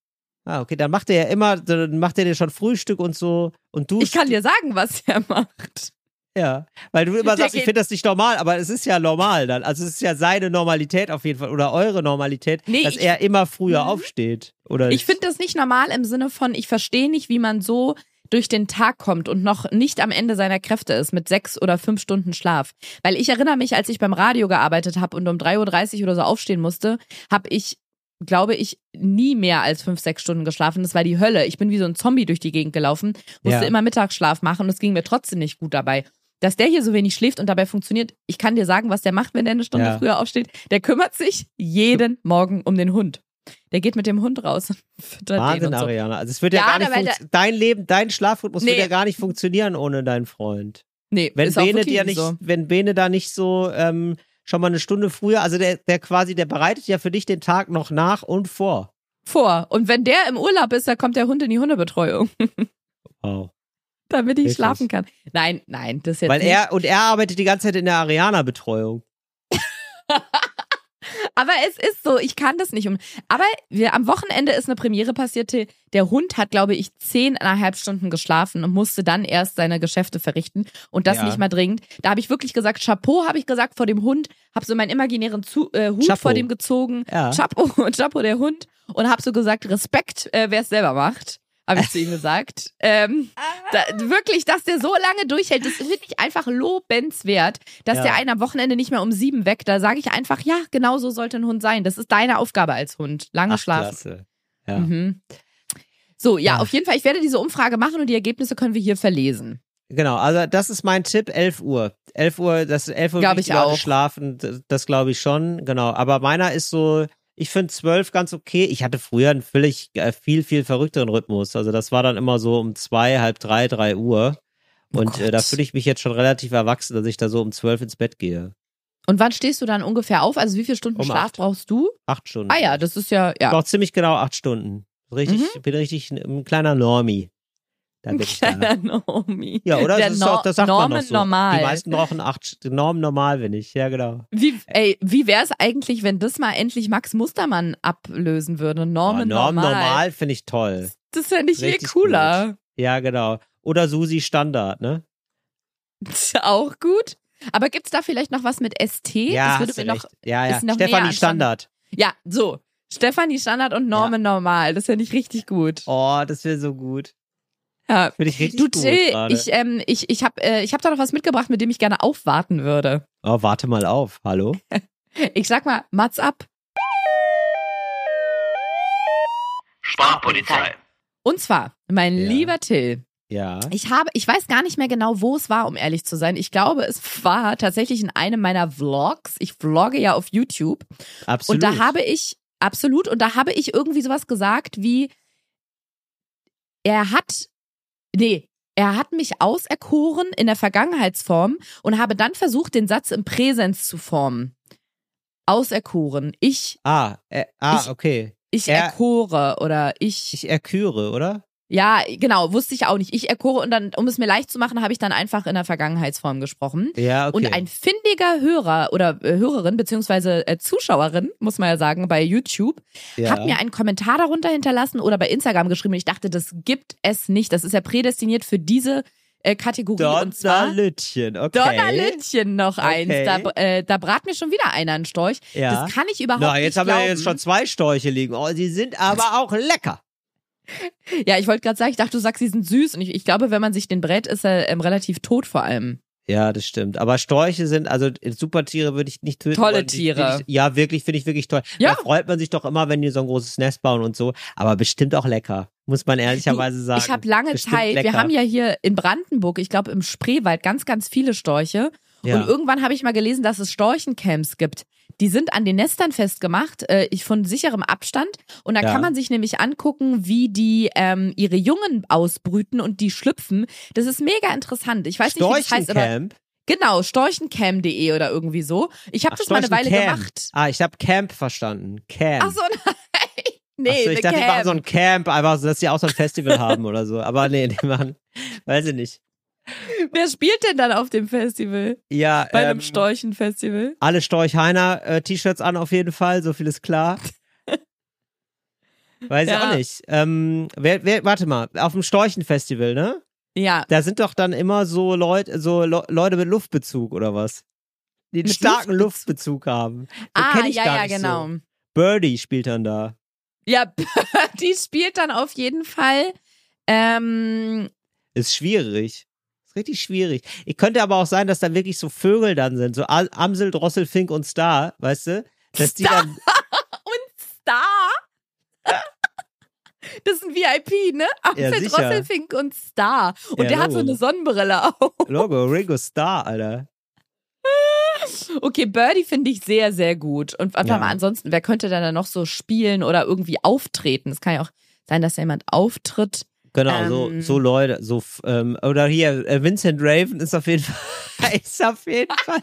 Ah, okay, dann macht er ja immer, dann macht er dir schon Frühstück und so und du Ich kann dir sagen, was er macht. ja, weil du immer Der sagst, ich finde das nicht normal, aber es ist ja normal dann. Also es ist ja seine Normalität auf jeden Fall oder eure Normalität, Nee, dass ich- er immer früher Mhm. aufsteht oder Ich finde das nicht normal im Sinne von, ich verstehe nicht, wie man so durch den Tag kommt und noch nicht am Ende seiner Kräfte ist mit sechs oder fünf Stunden Schlaf. Weil ich erinnere mich, als ich beim Radio gearbeitet habe und um 3.30 Uhr oder so aufstehen musste, habe ich, glaube ich, nie mehr als fünf, sechs Stunden geschlafen. Das war die Hölle. Ich bin wie so ein Zombie durch die Gegend gelaufen, musste Ja. immer Mittagsschlaf machen und es ging mir trotzdem nicht gut dabei. Dass der hier so wenig schläft und dabei funktioniert, ich kann dir sagen, was der macht, wenn der eine Stunde Ja. früher aufsteht. Der kümmert sich jeden Morgen um den Hund. Der geht mit dem Hund raus und füttert den Wahnsinn, und so. Ariana. Also es wird ja, Ja, gar nicht funktio- dein Leben, dein Schlafrhythmus wird Nee. ja gar nicht funktionieren ohne deinen Freund. Nee, Wenn ist auch Bene wirklich dir nicht, so. wenn Bene da nicht so ähm, schon mal eine Stunde früher, also der, der quasi, der bereitet ja für dich den Tag noch nach und vor. vor. Und wenn der im Urlaub ist, dann kommt der Hund in die Hundebetreuung, Wow. damit ich Wirklich? schlafen kann. Nein, nein, das ist jetzt Weil nicht. er und er arbeitet die ganze Zeit in der Ariana-Betreuung. Aber es ist so, ich kann das nicht um. Aber wir, am Wochenende ist eine Premiere passiert. Der Hund hat, glaube ich, zehneinhalb Stunden geschlafen und musste dann erst seine Geschäfte verrichten und das Ja. nicht mal dringend. Da habe ich wirklich gesagt, Chapeau, habe ich gesagt vor dem Hund, habe so meinen imaginären Zu äh, Hut Chapeau. vor dem gezogen. Ja. Chapeau, Chapeau der Hund und habe so gesagt, Respekt, äh, wer es selber macht. Habe ich zu ihm gesagt. Ähm, da, wirklich, dass der so lange durchhält, das finde ich einfach lobenswert, dass Ja. der einen am Wochenende nicht mehr um sieben weckt. Da sage ich einfach, ja, genau so sollte ein Hund sein. Das ist deine Aufgabe als Hund. Lange Ach, schlafen. klasse. Ja. Mhm. So, ja, Ja. auf jeden Fall, ich werde diese Umfrage machen und die Ergebnisse können wir hier verlesen. Genau, also das ist mein Tipp, 11 Uhr. 11 Uhr, das 11 Uhr Glaub wie ich auch. schlafen, das, das glaube ich schon, genau. Aber meiner ist so, ich finde 12 ganz okay. Ich hatte früher einen völlig äh, viel, viel verrückteren Rhythmus. Also das war dann immer so um zwei, halb drei, drei Uhr. Oh Und äh, da fühle ich mich jetzt schon relativ erwachsen, dass ich da so um 12 ins Bett gehe. Und wann stehst du dann ungefähr auf? Also wie viele Stunden Um Schlaf acht. brauchst du? Acht Stunden. Ah ja, das ist ja, Ich ja. brauche ziemlich genau acht Stunden. Richtig, Mhm. bin richtig ein, ein kleiner Normie. Da bin ich da. Kleiner Naomi. Ja, oder? Der das, ist Nor- doch, das sagt man Norman doch so. normal. Die meisten brauchen acht. Norm normal bin ich. Ja, genau. Wie, ey, wie wäre es eigentlich, wenn das mal endlich Max Mustermann ablösen würde? Norman Oh, Norm normal. normal finde ich toll. Das fände ich viel Richtig cooler. Ja, genau. Oder Susi Standard, ne? Ist auch gut. Aber gibt's da vielleicht noch was mit ST? Ja, das würde mir noch, ja, ja. ist noch Stefanie an Standard. ja, so. Stefanie Standard und Norman normal. Das fände ich richtig gut. Oh, das wäre so gut. Ja. Finde ich richtig Du gut Till, ich, ähm, ich, ich habe äh, ich hab da noch was mitgebracht, mit dem ich gerne aufwarten würde. Oh, warte mal auf. Hallo? Ich sag mal, Mats ab. Sprachpolizei. Und zwar, mein Ja. lieber Till, Ja. Ich habe, ich weiß gar nicht mehr genau, wo es war, um ehrlich zu sein. Ich glaube, es war tatsächlich in einem meiner Vlogs. Ich vlogge ja auf YouTube. Absolut. Und da habe ich, absolut, und da habe ich irgendwie sowas gesagt wie, er hat, nee, er hat mich auserkoren in der Vergangenheitsform und habe dann versucht, den Satz im Präsens zu formen. Auserkoren. Ich, ah, äh, ah, Ich- okay. ich Er- erkore oder ich, Ich erküre, oder? Ja, genau, wusste ich auch nicht. Ich erkore und dann, um es mir leicht zu machen, habe ich dann einfach in der Vergangenheitsform gesprochen. Ja, okay. Und ein findiger Hörer oder äh, Hörerin beziehungsweise äh, Zuschauerin, muss man ja sagen, bei YouTube, ja. hat mir einen Kommentar darunter hinterlassen oder bei Instagram geschrieben. Und ich dachte, das gibt es nicht. Das ist ja prädestiniert für diese äh, Kategorie. Donnerlütchen, okay. Donnerlütchen noch eins. Okay. Da, äh, da brat mir schon wieder einer einen Storch. Ja. Das kann ich überhaupt Na, nicht jetzt haben glauben. wir jetzt schon zwei Storche liegen. Oh, sie sind aber auch lecker. Ja, ich wollte gerade sagen, ich dachte, du sagst, sie sind süß. Und ich, ich glaube, wenn man sich den brät, ist er ähm, relativ tot vor allem. Ja, das stimmt. Aber Storche sind, also Supertiere würde ich nicht töten. Tolle Tiere. Ich, ja, wirklich, finde ich wirklich toll. Ja. Da freut man sich doch immer, wenn die so ein großes Nest bauen und so. Aber bestimmt auch lecker. Muss man ehrlicherweise sagen. Ich habe lange Bestimmt Zeit, wir lecker. haben ja hier in Brandenburg, ich glaube im Spreewald, ganz, ganz viele Storche. Ja. Und irgendwann habe ich mal gelesen, dass es Storchencamps gibt. Die sind an den Nestern festgemacht, äh, ich von sicherem Abstand. Und da Ja. kann man sich nämlich angucken, wie die ähm, ihre Jungen ausbrüten und die schlüpfen. Das ist mega interessant. Ich weiß nicht, wie das heißt, aber Storchencamp. genau, storchencam.de oder irgendwie so. Ich habe das mal eine Weile gemacht. Ah, ich habe Camp verstanden. Camp. Ach so, nein. Nee, so, ich dachte, die machen so ein Camp, einfach so, dass sie auch so ein Festival haben oder so. Aber nee, die machen, weiß ich nicht. Wer spielt denn dann auf dem Festival? Ja, Bei ähm, einem Storchenfestival? alle Storch-Heiner äh, T-Shirts an auf jeden Fall, so viel ist klar. Weiß ich Ja. auch nicht. Ähm, wer, wer, warte mal, auf dem Storchenfestival, ne? Ja. Da sind doch dann immer so Leute, so Le Leute mit Luftbezug oder was? Die einen Mit starken Luftbezug? Luftbezug haben. Den Ah, ich ja, ja, nicht genau. So. Birdie spielt dann da. Ja, die spielt dann auf jeden Fall. Ähm, Ist schwierig. Richtig schwierig. Ich könnte aber auch sein, dass da wirklich so Vögel dann sind, so Amsel, Drossel, Fink und Star, weißt du? Dass die Star. dann, Star. Das ist ein VIP, ne? Ja, Amsel, sicher. Drosselfink und Star. Und Ja, der hat so Logo. eine Sonnenbrille auch. Logo, Ringo Star, Alter. Okay, Birdie finde ich sehr, sehr gut. Und warte Ja. mal, ansonsten, wer könnte dann da noch so spielen oder irgendwie auftreten? Es kann ja auch sein, dass da jemand auftritt. Genau, so, Ähm. so Leute, so, ähm, oder hier, äh, Vincent Raven ist auf jeden Fall, ist auf jeden Fall,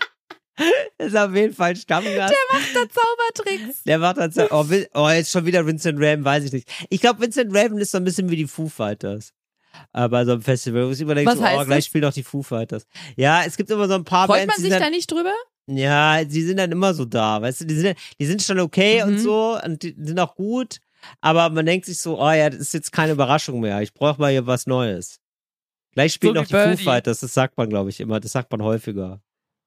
ist auf jeden Fall Stammgast. Der Zaubertricks. Der macht dann so, oh, oh, jetzt schon wieder Vincent Raven, weiß ich nicht. Ich glaube, Vincent Raven ist so ein bisschen wie die Foo Fighters. Äh, bei so einem Festival, wo ich immer denke, Was so, oh, gleich spielen doch die Foo Fighters. Ja, es gibt immer so ein paar Freut Bands, man die sich da nicht drüber? Ja, die sind dann immer so da, weißt du, die sind, die sind schon okay und Mhm. so und die sind auch gut, aber man denkt sich so, oh ja, das ist jetzt keine Überraschung mehr, ich brauche mal hier was Neues. Gleich spielen So noch die Foo Birdie. Fighters, das sagt man, glaube ich, immer, das sagt man häufiger.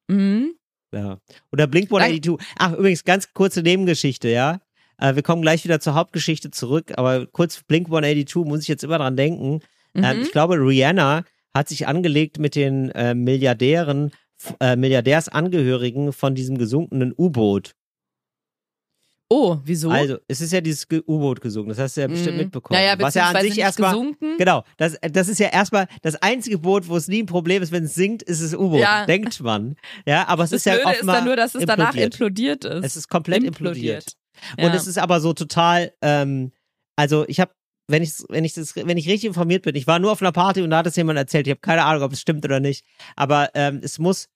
Mhm. Ja. Oder Blink 182. Ach, übrigens, ganz kurze Nebengeschichte, ja. Äh, wir kommen gleich wieder zur Hauptgeschichte zurück, aber kurz Blink 182 muss ich jetzt immer dran denken. Ähm, Mhm. ich glaube, Rihanna hat sich angelegt mit den äh, Milliardären, äh, Milliardärsangehörigen von diesem gesunkenen U-Boot. Oh, wieso? Also, es ist ja dieses U-Boot gesunken, das hast du ja bestimmt Mhm. mitbekommen. Naja, was ja an sich erstmal. gesunken. Genau, das, das ist ja erstmal das einzige Boot, wo es nie ein Problem ist, wenn es sinkt, ist es U-Boot, Ja. denkt man. Ja, aber es das ist ja Blöde ist dann nur, dass es danach implodiert. implodiert ist. Es ist komplett implodiert. Ja. Und es ist aber so total, ähm, also ich habe, wenn ich, wenn ich das, wenn ich richtig informiert bin, ich war nur auf einer Party und da hat es jemand erzählt, ich habe keine Ahnung, ob es stimmt oder nicht, aber ähm, es muss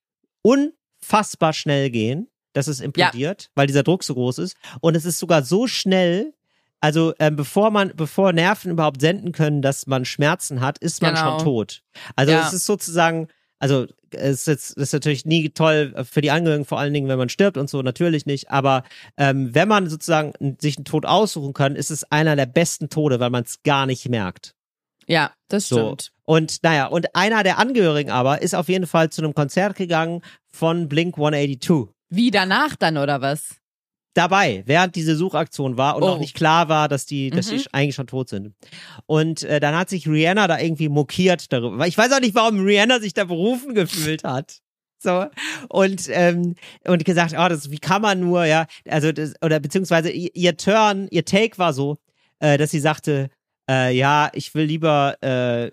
unfassbar schnell gehen, dass es implodiert, weil dieser Druck so groß ist. Und es ist sogar so schnell, also ähm, bevor man, bevor Nerven überhaupt senden können, dass man Schmerzen hat, ist man Genau. schon tot. Also Ja. es ist sozusagen, also es ist jetzt ist natürlich nie toll für die Angehörigen, vor allen Dingen, wenn man stirbt und so, natürlich nicht. Aber ähm, wenn man sozusagen sich einen Tod aussuchen kann, ist es einer der besten Tode, weil man es gar nicht merkt. ja, das So. stimmt. Und naja, und einer der Angehörigen aber ist auf jeden Fall zu einem Konzert gegangen von Blink 182. Wie danach dann oder was? Dabei, während diese Suchaktion war und Oh. noch nicht klar war, dass die, dass Mhm. die eigentlich schon tot sind. Und äh, dann hat sich Rihanna da irgendwie mokiert darüber. Ich weiß auch nicht, warum Rihanna sich da berufen gefühlt hat. So und ähm, und gesagt, oh, das wie kann man nur, ja, also das, oder beziehungsweise ihr, ihr Turn, ihr Take war so, äh, dass sie sagte, äh, ja, ich will lieber äh,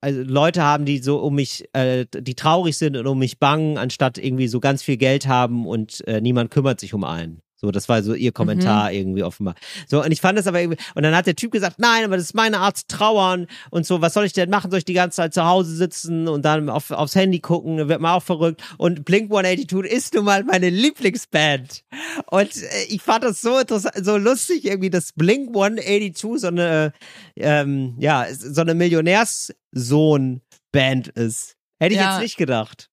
also Leute haben, die so um mich, äh, die traurig sind und um mich bangen, anstatt irgendwie so ganz viel Geld haben und äh, niemand kümmert sich um einen. So, das war so ihr Kommentar irgendwie offenbar. So, und ich fand das aber irgendwie, und dann hat der Typ gesagt, nein, aber das ist meine Art zu trauern und so, was soll ich denn machen? Soll ich die ganze Zeit zu Hause sitzen und dann auf, aufs Handy gucken? Da wird man auch verrückt. Und Blink 182 ist nun mal meine Lieblingsband. Und äh, ich fand das so interessant, so lustig irgendwie, dass Blink 182 so eine, ähm, ja, so eine Millionärssohn-Band ist. Hätte ich Ja. jetzt nicht gedacht.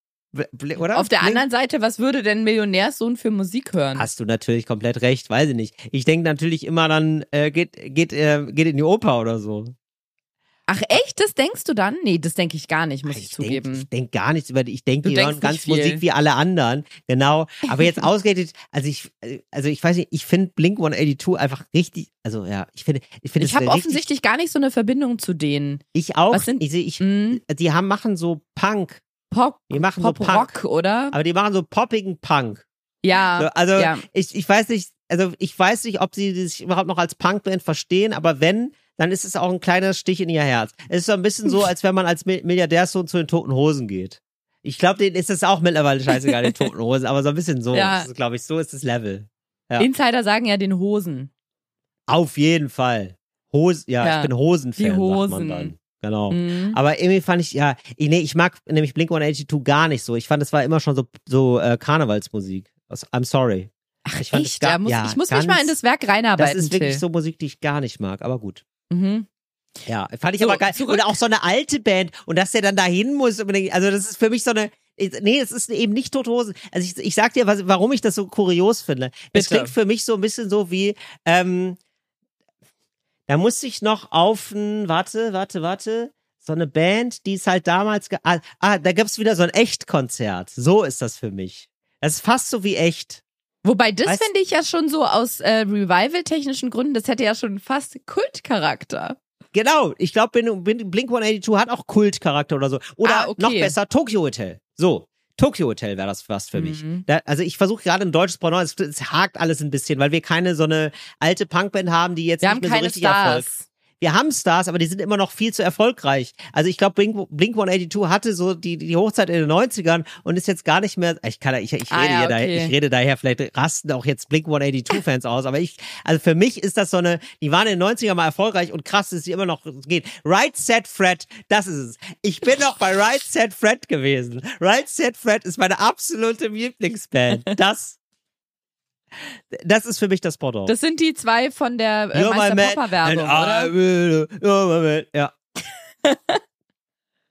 Oder? Auf der Blink- anderen Seite, was würde denn Millionärssohn für Musik hören? Hast du natürlich komplett recht, weiß ich nicht. Ich denke natürlich immer dann, äh, geht, geht, äh, geht in die Oper oder so. Ach echt, das denkst du dann? Nee, das denke ich gar nicht, muss ich, denk, zugeben. ich denk gar nichts über die. Ich denke, die hören ganz viel. Musik wie alle anderen. Genau. Aber jetzt ausgerechnet, also ich, also ich weiß nicht, ich finde Blink 182 einfach richtig, also ja, ich finde, ich finde ich habe offensichtlich gar nicht so eine Verbindung zu denen. ich auch, was sind- ich ich, Mhm. die haben, machen so Punk. Pop, Die machen Pop so Punk. Rock, oder? Aber die machen so poppigen Punk. Ja, So, also ja. ich, ich weiß nicht, also ich weiß nicht, ob sie sich überhaupt noch als Punkband verstehen, aber wenn, dann ist es auch ein kleiner Stich in ihr Herz. Es ist so ein bisschen so, als wenn man als Mi- Milliardärssohn zu den toten Hosen geht. Ich glaube, denen ist es auch mittlerweile scheißegal, den toten Hosen, aber so ein bisschen so, Ja. glaube ich, so ist das Level. Ja. Insider sagen ja den Hosen. Auf jeden Fall. Hose, ja, Ja, ich bin Hosenfan, die sagt man Hosen. dann. Genau. Mhm. Aber irgendwie fand ich, ja, ich- nee, ich mag nämlich Blink 182 gar nicht so. Ich fand, es war immer schon so, so äh, Karnevalsmusik. Also, I'm sorry. Ach, ich fand es echt? gar- ja, muss, ja, ich muss mich mal in ganz- das Werk reinarbeiten. Das ist wirklich Till. so Musik, die ich gar nicht mag, aber gut. Mhm. Ja, fand ich So, aber geil. zurück- Und auch so eine alte Band und dass der dann dahin muss. Also das ist für mich so eine. Nee, es ist eben nicht Tote Hosen. Also ich, ich sag dir, was, warum ich das so kurios finde. Es Bitte. klingt für mich so ein bisschen so wie, ähm, da musste ich noch auf ein, warte, warte, warte, so eine Band, die es halt damals, ge ah, ah, da gab's wieder so ein Echtkonzert. So ist das für mich. Das ist fast so wie echt. Wobei, das finde ich ja schon so aus äh, Revival-technischen Gründen, das hätte ja schon fast Kultcharakter. Genau, ich glaube, Blink 182 hat auch Kultcharakter oder so. Oder Ah, okay. noch besser, Tokyo Hotel. So, Tokyo Hotel wäre das fast für mich. Mhm. Da, also ich versuche gerade ein deutsches Pendant, es, es hakt alles ein bisschen, weil wir keine so eine alte Punkband haben, die jetzt Wir nicht haben mehr keine so richtig Erfolg. Wir haben Stars, aber die sind immer noch viel zu erfolgreich. Also ich glaube, Blink, Blink 182 hatte so die, die Hochzeit in den 90ern und ist jetzt gar nicht mehr, ich kann, ich, ich Ah, rede ja, hier daher, okay. ich rede daher, vielleicht rasten auch jetzt Blink 182 Fans aus, aber ich, also für mich ist das so eine, die waren in den 90ern mal erfolgreich und krass, dass sie immer noch geht. Right Set Fred, das ist es. Ich bin noch bei Right Set Fred gewesen. Right Set Fred ist meine absolute Lieblingsband. Das, das ist für mich das Pendant. Das sind die zwei von der äh, Meister Popper Werbung, oder? will-. Ja.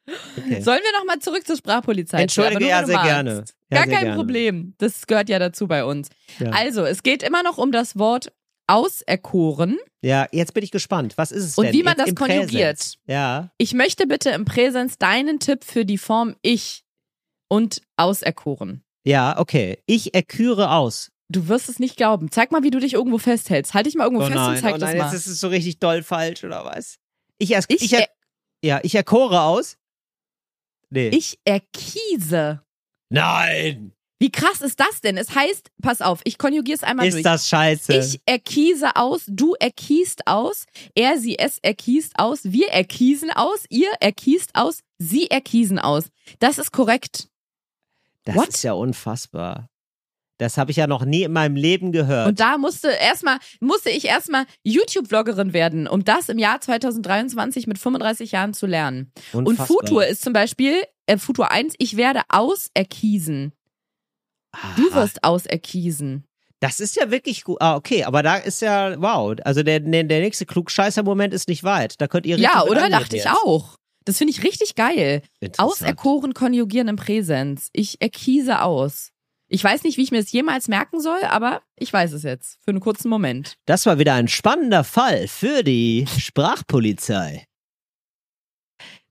Okay. Sollen wir nochmal zurück zur Sprachpolizei? Entschuldige, ja, sehr magst. gerne. Ja, Gar sehr kein gerne. Problem. Das gehört ja dazu bei uns. Ja. Also, es geht immer noch um das Wort auserkoren. ja, jetzt bin ich gespannt. Was ist es Und denn? wie man Jetzt das konjugiert. Präsens. Ja. Ich möchte bitte im Präsens deinen Tipp für die Form ich und auserkoren. Ja, okay. Ich erküre aus. Du wirst es nicht glauben. Zeig mal, wie du dich irgendwo festhältst. Halt dich mal irgendwo oh fest nein, und zeig oh das nein, mal. jetzt ist es so richtig doll falsch, oder was? Ich, er, Ich ich, er, ja, ich erkore aus. Nee. ich erkiese. nein! Wie krass ist das denn? Es heißt, pass auf, ich konjugiere es einmal Ist durch. das scheiße? Ich erkiese aus, du erkiest aus, er, sie, es erkiest aus, wir erkiesen aus, ihr erkiest aus, sie erkiesen aus. Das ist korrekt. das what? ist ja unfassbar. Das habe ich ja noch nie in meinem Leben gehört. Und da musste erstmal, musste ich erstmal YouTube-Vloggerin werden, um das im Jahr 2023 mit 35 Jahren zu lernen. Und Unfassbar. Futur ist zum Beispiel, äh, Futur 1, ich werde auserkiesen. Du Ah, wirst auserkiesen. Das ist ja wirklich gut. Ah, okay, aber da ist ja, wow. Also der, der, der nächste Klugscheißer-Moment ist nicht weit. Da könnt ihr richtig Ja, oder? Dachte ich auch. Das finde ich richtig geil. Auserkoren konjugieren im Präsens. Ich erkiese aus. Ich weiß nicht, wie ich mir das jemals merken soll, aber ich weiß es jetzt. Für einen kurzen Moment. Das war wieder ein spannender Fall für die Sprachpolizei.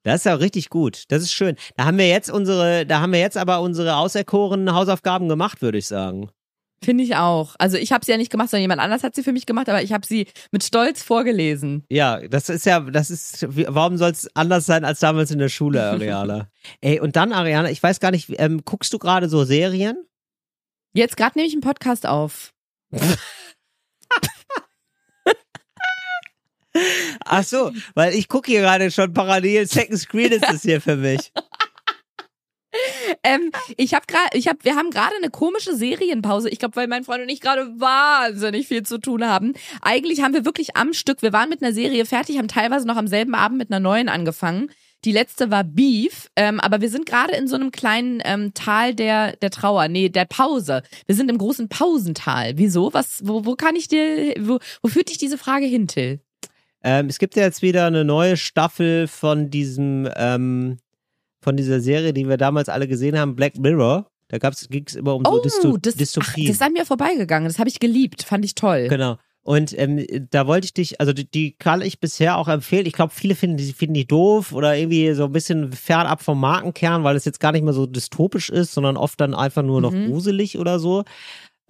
Das ist ja richtig gut. Das ist schön. Da haben wir jetzt unsere, da haben wir jetzt aber unsere auserkorenen Hausaufgaben gemacht, würde ich sagen. Finde ich auch. Also ich habe sie ja nicht gemacht, sondern jemand anders hat sie für mich gemacht, aber ich habe sie mit Stolz vorgelesen. Ja, das ist ja, das ist, warum soll es anders sein als damals in der Schule, Ariana? Ey, und dann, Ariana, ich weiß gar nicht, ähm, guckst du gerade so Serien? Jetzt gerade nehme ich einen Podcast auf. Ach so, weil ich gucke hier gerade schon parallel, Second Screen ist das hier für mich. Ähm, ich habe gerade, ich habe, wir haben gerade eine komische Serienpause. Ich glaube, weil mein Freund und ich gerade wahnsinnig viel zu tun haben. Eigentlich haben wir wirklich am Stück. Wir waren mit einer Serie fertig, haben teilweise noch am selben Abend mit einer neuen angefangen. Die letzte war Beef, ähm, aber wir sind gerade in so einem kleinen ähm, Tal der der Trauer, nee, der Pause. Wir sind im großen Pausental. Wieso? Was? Wo, wo kann ich dir? Wo, wo führt dich diese Frage hin, Till? Ähm, es gibt ja jetzt wieder eine neue Staffel von diesem, ähm, von dieser Serie, die wir damals alle gesehen haben, Black Mirror. Da ging es immer um so Oh, Dysto das, ach, Dystopien. das ist an mir vorbeigegangen. Das habe ich geliebt, fand ich toll. Genau. Und ähm, da wollte ich dich, also die, die kann ich bisher auch empfehlen. Ich glaube, viele finden die, finden die doof oder irgendwie so ein bisschen fernab vom Markenkern, weil es jetzt gar nicht mehr so dystopisch ist, sondern oft dann einfach nur noch Mhm. gruselig oder so.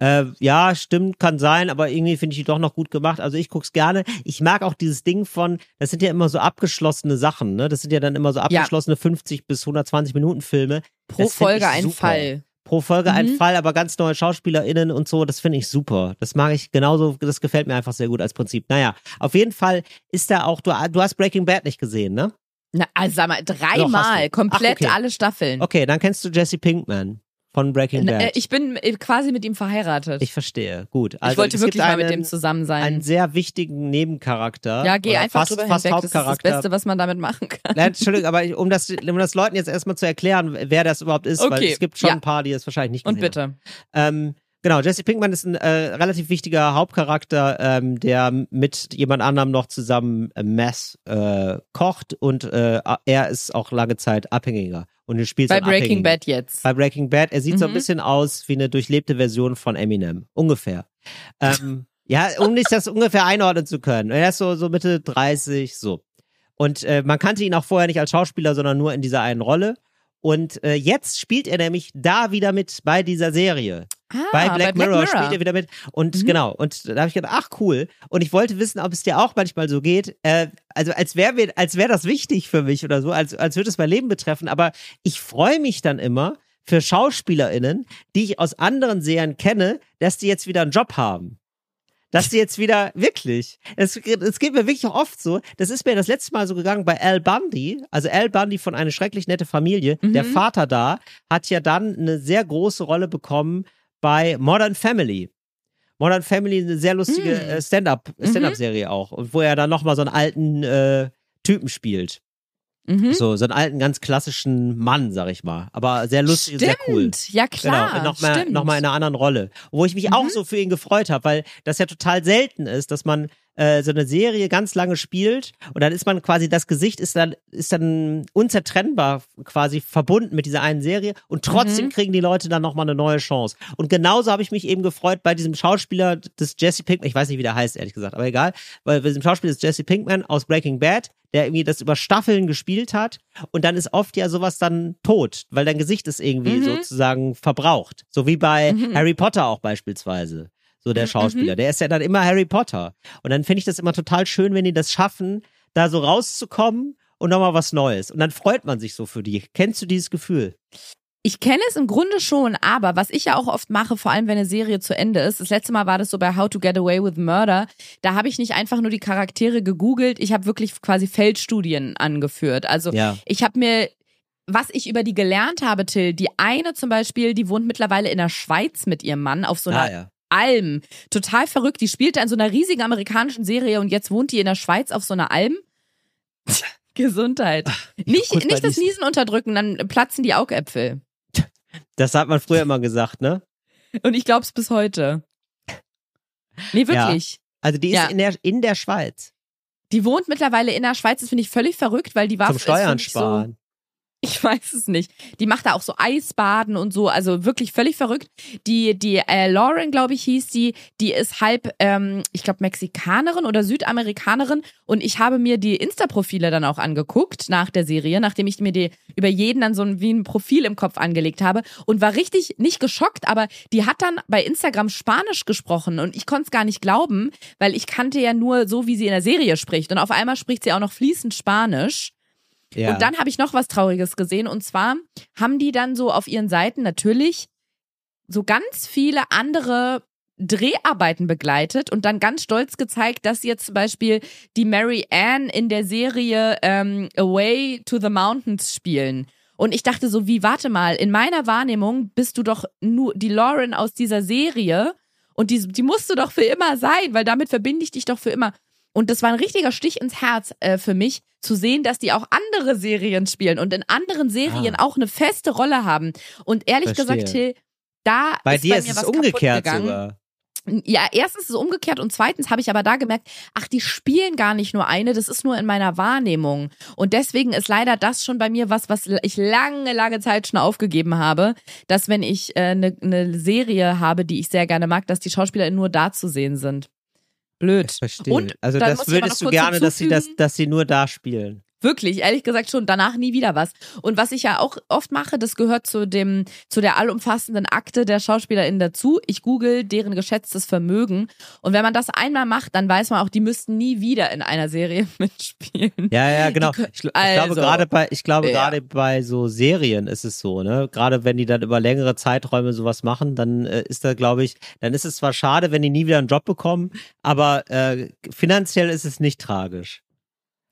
Äh, ja, stimmt, kann sein, aber irgendwie finde ich die doch noch gut gemacht. Also ich guck's gerne. Ich mag auch dieses Ding von, das sind ja immer so abgeschlossene Sachen, ne? Das sind ja dann immer so abgeschlossene 50 bis 120 Minuten Filme. Pro Das Folge ein super. Fall. Pro Folge ein Mhm. Fall, aber ganz neue SchauspielerInnen und so, das finde ich super. Das mag ich genauso, das gefällt mir einfach sehr gut als Prinzip. Naja, auf jeden Fall ist da auch, du, du hast Breaking Bad nicht gesehen, ne? Na, also sag mal, dreimal, komplett Ach, okay. alle Staffeln. Okay, dann kennst du Jesse Pinkman von Breaking Bad. äh, Ich bin äh, quasi mit ihm verheiratet. Ich verstehe. Gut. Also ich wollte wirklich mal mit dem zusammen sein. einen sehr wichtigen Nebencharakter. ja, geh einfach fast, drüber fast hinweg. Das ist das Hauptcharakter. Beste, was man damit machen kann. Nein, Entschuldigung, aber um das, um das Leuten jetzt erstmal zu erklären, wer das überhaupt ist, weil Okay, es gibt schon ja. ein paar, die es wahrscheinlich nicht Und gesehen haben. bitte. Ähm, genau, Jesse Pinkman ist ein äh, relativ wichtiger Hauptcharakter, ähm, der mit jemand anderem noch zusammen äh, Mess äh, kocht und äh, er ist auch lange Zeit Abhängiger und er spielt Bei einen Breaking. Bad jetzt. Bei Breaking Bad, er sieht so ein Mhm. bisschen aus wie eine durchlebte Version von Eminem, ungefähr. Ähm, ja, um nicht das ungefähr einordnen zu können. Er ist so, so Mitte 30, so. Und äh, man kannte ihn auch vorher nicht als Schauspieler, sondern nur in dieser einen Rolle. Und äh, jetzt spielt er nämlich da wieder mit bei dieser Serie. Ah, bei, Black Mirror, spielt er wieder mit. Und Mhm. genau, und da habe ich gedacht, ach cool. Und ich wollte wissen, ob es dir auch manchmal so geht. Äh, also als wäre als wäre das wichtig für mich oder so, als, als würde es mein Leben betreffen. Aber ich freue mich dann immer für SchauspielerInnen, die ich aus anderen Serien kenne, dass die jetzt wieder einen Job haben. Dass die jetzt wieder, wirklich, es, geht mir wirklich oft so, das ist mir das letzte Mal so gegangen bei Al Bundy, also Al Bundy von eine schrecklich nette Familie, Mhm. der Vater da, hat ja dann eine sehr große Rolle bekommen bei Modern Family. Modern Family, eine sehr lustige Mm. äh, Stand-up, Mhm. Stand-up-Serie auch, und wo er dann nochmal so einen alten äh, Typen spielt. Mhm. So, so einen alten, ganz klassischen Mann, sag ich mal. Aber sehr lustig und sehr cool. Stimmt. Ja, klar. Genau, nochmal stimmt. noch mal in einer anderen Rolle. Wo ich mich auch Mhm. so für ihn gefreut habe, weil das ja total selten ist, dass man äh, so eine Serie ganz lange spielt und dann ist man quasi, das Gesicht ist dann, ist dann unzertrennbar quasi verbunden mit dieser einen Serie und trotzdem Mhm. kriegen die Leute dann nochmal eine neue Chance. Und genauso habe ich mich eben gefreut bei diesem Schauspieler des Jesse Pinkman, ich weiß nicht, wie der heißt, ehrlich gesagt, aber egal, weil bei diesem Schauspieler des Jesse Pinkman aus Breaking Bad, der irgendwie das über Staffeln gespielt hat und dann ist oft ja sowas dann tot, weil dein Gesicht ist irgendwie Mhm. sozusagen verbraucht. So wie bei Mhm. Harry Potter auch beispielsweise. So der Mhm. Schauspieler. Der ist ja dann immer Harry Potter. Und dann finde ich das immer total schön, wenn die das schaffen, da so rauszukommen und nochmal was Neues. Und dann freut man sich so für die. Kennst du dieses Gefühl? Ich kenne es im Grunde schon, aber was ich ja auch oft mache, vor allem wenn eine Serie zu Ende ist, das letzte Mal war das so bei How to Get Away with Murder, da habe ich nicht einfach nur die Charaktere gegoogelt, ich habe wirklich quasi Feldstudien angeführt. Also Ja. ich habe mir, was ich über die gelernt habe, Till, die eine zum Beispiel, die wohnt mittlerweile in der Schweiz mit ihrem Mann auf so einer Ah, ja. Alm. Total verrückt. Die spielte in so einer riesigen amerikanischen Serie und jetzt wohnt die in der Schweiz auf so einer Alm. Gesundheit. Nicht, kurz nicht bei das Niesen unterdrücken, dann platzen die Augäpfel. Das hat man früher immer gesagt, ne? Und ich glaube es bis heute. Nee, wirklich. Also die ist Ja. in, der, in der Schweiz. Die wohnt mittlerweile in der Schweiz. Das finde ich völlig verrückt, weil die war zum Steuern wirklich so, sparen. Ich weiß es nicht. Die macht da auch so Eisbaden und so, also wirklich völlig verrückt. Die, die äh, Lauren, glaube ich, hieß die, die ist halb, ähm, ich glaube, Mexikanerin oder Südamerikanerin. Und ich habe mir die Insta-Profile dann auch angeguckt nach der Serie, nachdem ich mir die über jeden dann so ein, wie ein Profil im Kopf angelegt habe und war richtig nicht geschockt, aber die hat dann bei Instagram Spanisch gesprochen und ich konnte es gar nicht glauben, weil ich kannte ja nur so, wie sie in der Serie spricht. Und auf einmal spricht sie auch noch fließend Spanisch. Ja. Und dann habe ich noch was Trauriges gesehen. Und zwar haben die dann so auf ihren Seiten natürlich so ganz viele andere Dreharbeiten begleitet und dann ganz stolz gezeigt, dass sie jetzt zum Beispiel die Mary Ann in der Serie ähm, Away to the Mountains spielen. Und ich dachte so, wie, warte mal, in meiner Wahrnehmung bist du doch nur die Lauren aus dieser Serie und die, die musst du doch für immer sein, weil damit verbinde ich dich doch für immer. Und das war ein richtiger Stich ins Herz äh, für mich, zu sehen, dass die auch andere Serien spielen und in anderen Serien auch eine feste Rolle haben. Und ehrlich Ah. Verstehe. gesagt, Till, da Bei ist dir bei ist mir es umgekehrt gegangen. sogar. Ja, erstens ist es umgekehrt und zweitens habe ich aber da gemerkt, ach, die spielen gar nicht nur eine, das ist nur in meiner Wahrnehmung. Und deswegen ist leider das schon bei mir was, was ich lange, lange Zeit schon aufgegeben habe, dass wenn ich eine äh, ne ne Serie habe, die ich sehr gerne mag, dass die SchauspielerInnen nur da zu sehen sind. Blöd. Ich verstehe. Und also das würdest du gerne, dass sie das, dass sie nur da spielen. Wirklich, ehrlich gesagt schon, danach nie wieder was. Und was ich ja auch oft mache, das gehört zu dem, zu der allumfassenden Akte der SchauspielerInnen dazu. Ich google deren geschätztes Vermögen. Und wenn man das einmal macht, dann weiß man auch, die müssten nie wieder in einer Serie mitspielen. Ja, ja, genau. Die Ich, ich also, glaube gerade bei, ich glaube ja. gerade bei so Serien ist es so, ne? Gerade wenn die dann über längere Zeiträume sowas machen, dann äh, ist da, glaube ich, dann ist es zwar schade, wenn die nie wieder einen Job bekommen, aber äh, finanziell ist es nicht tragisch.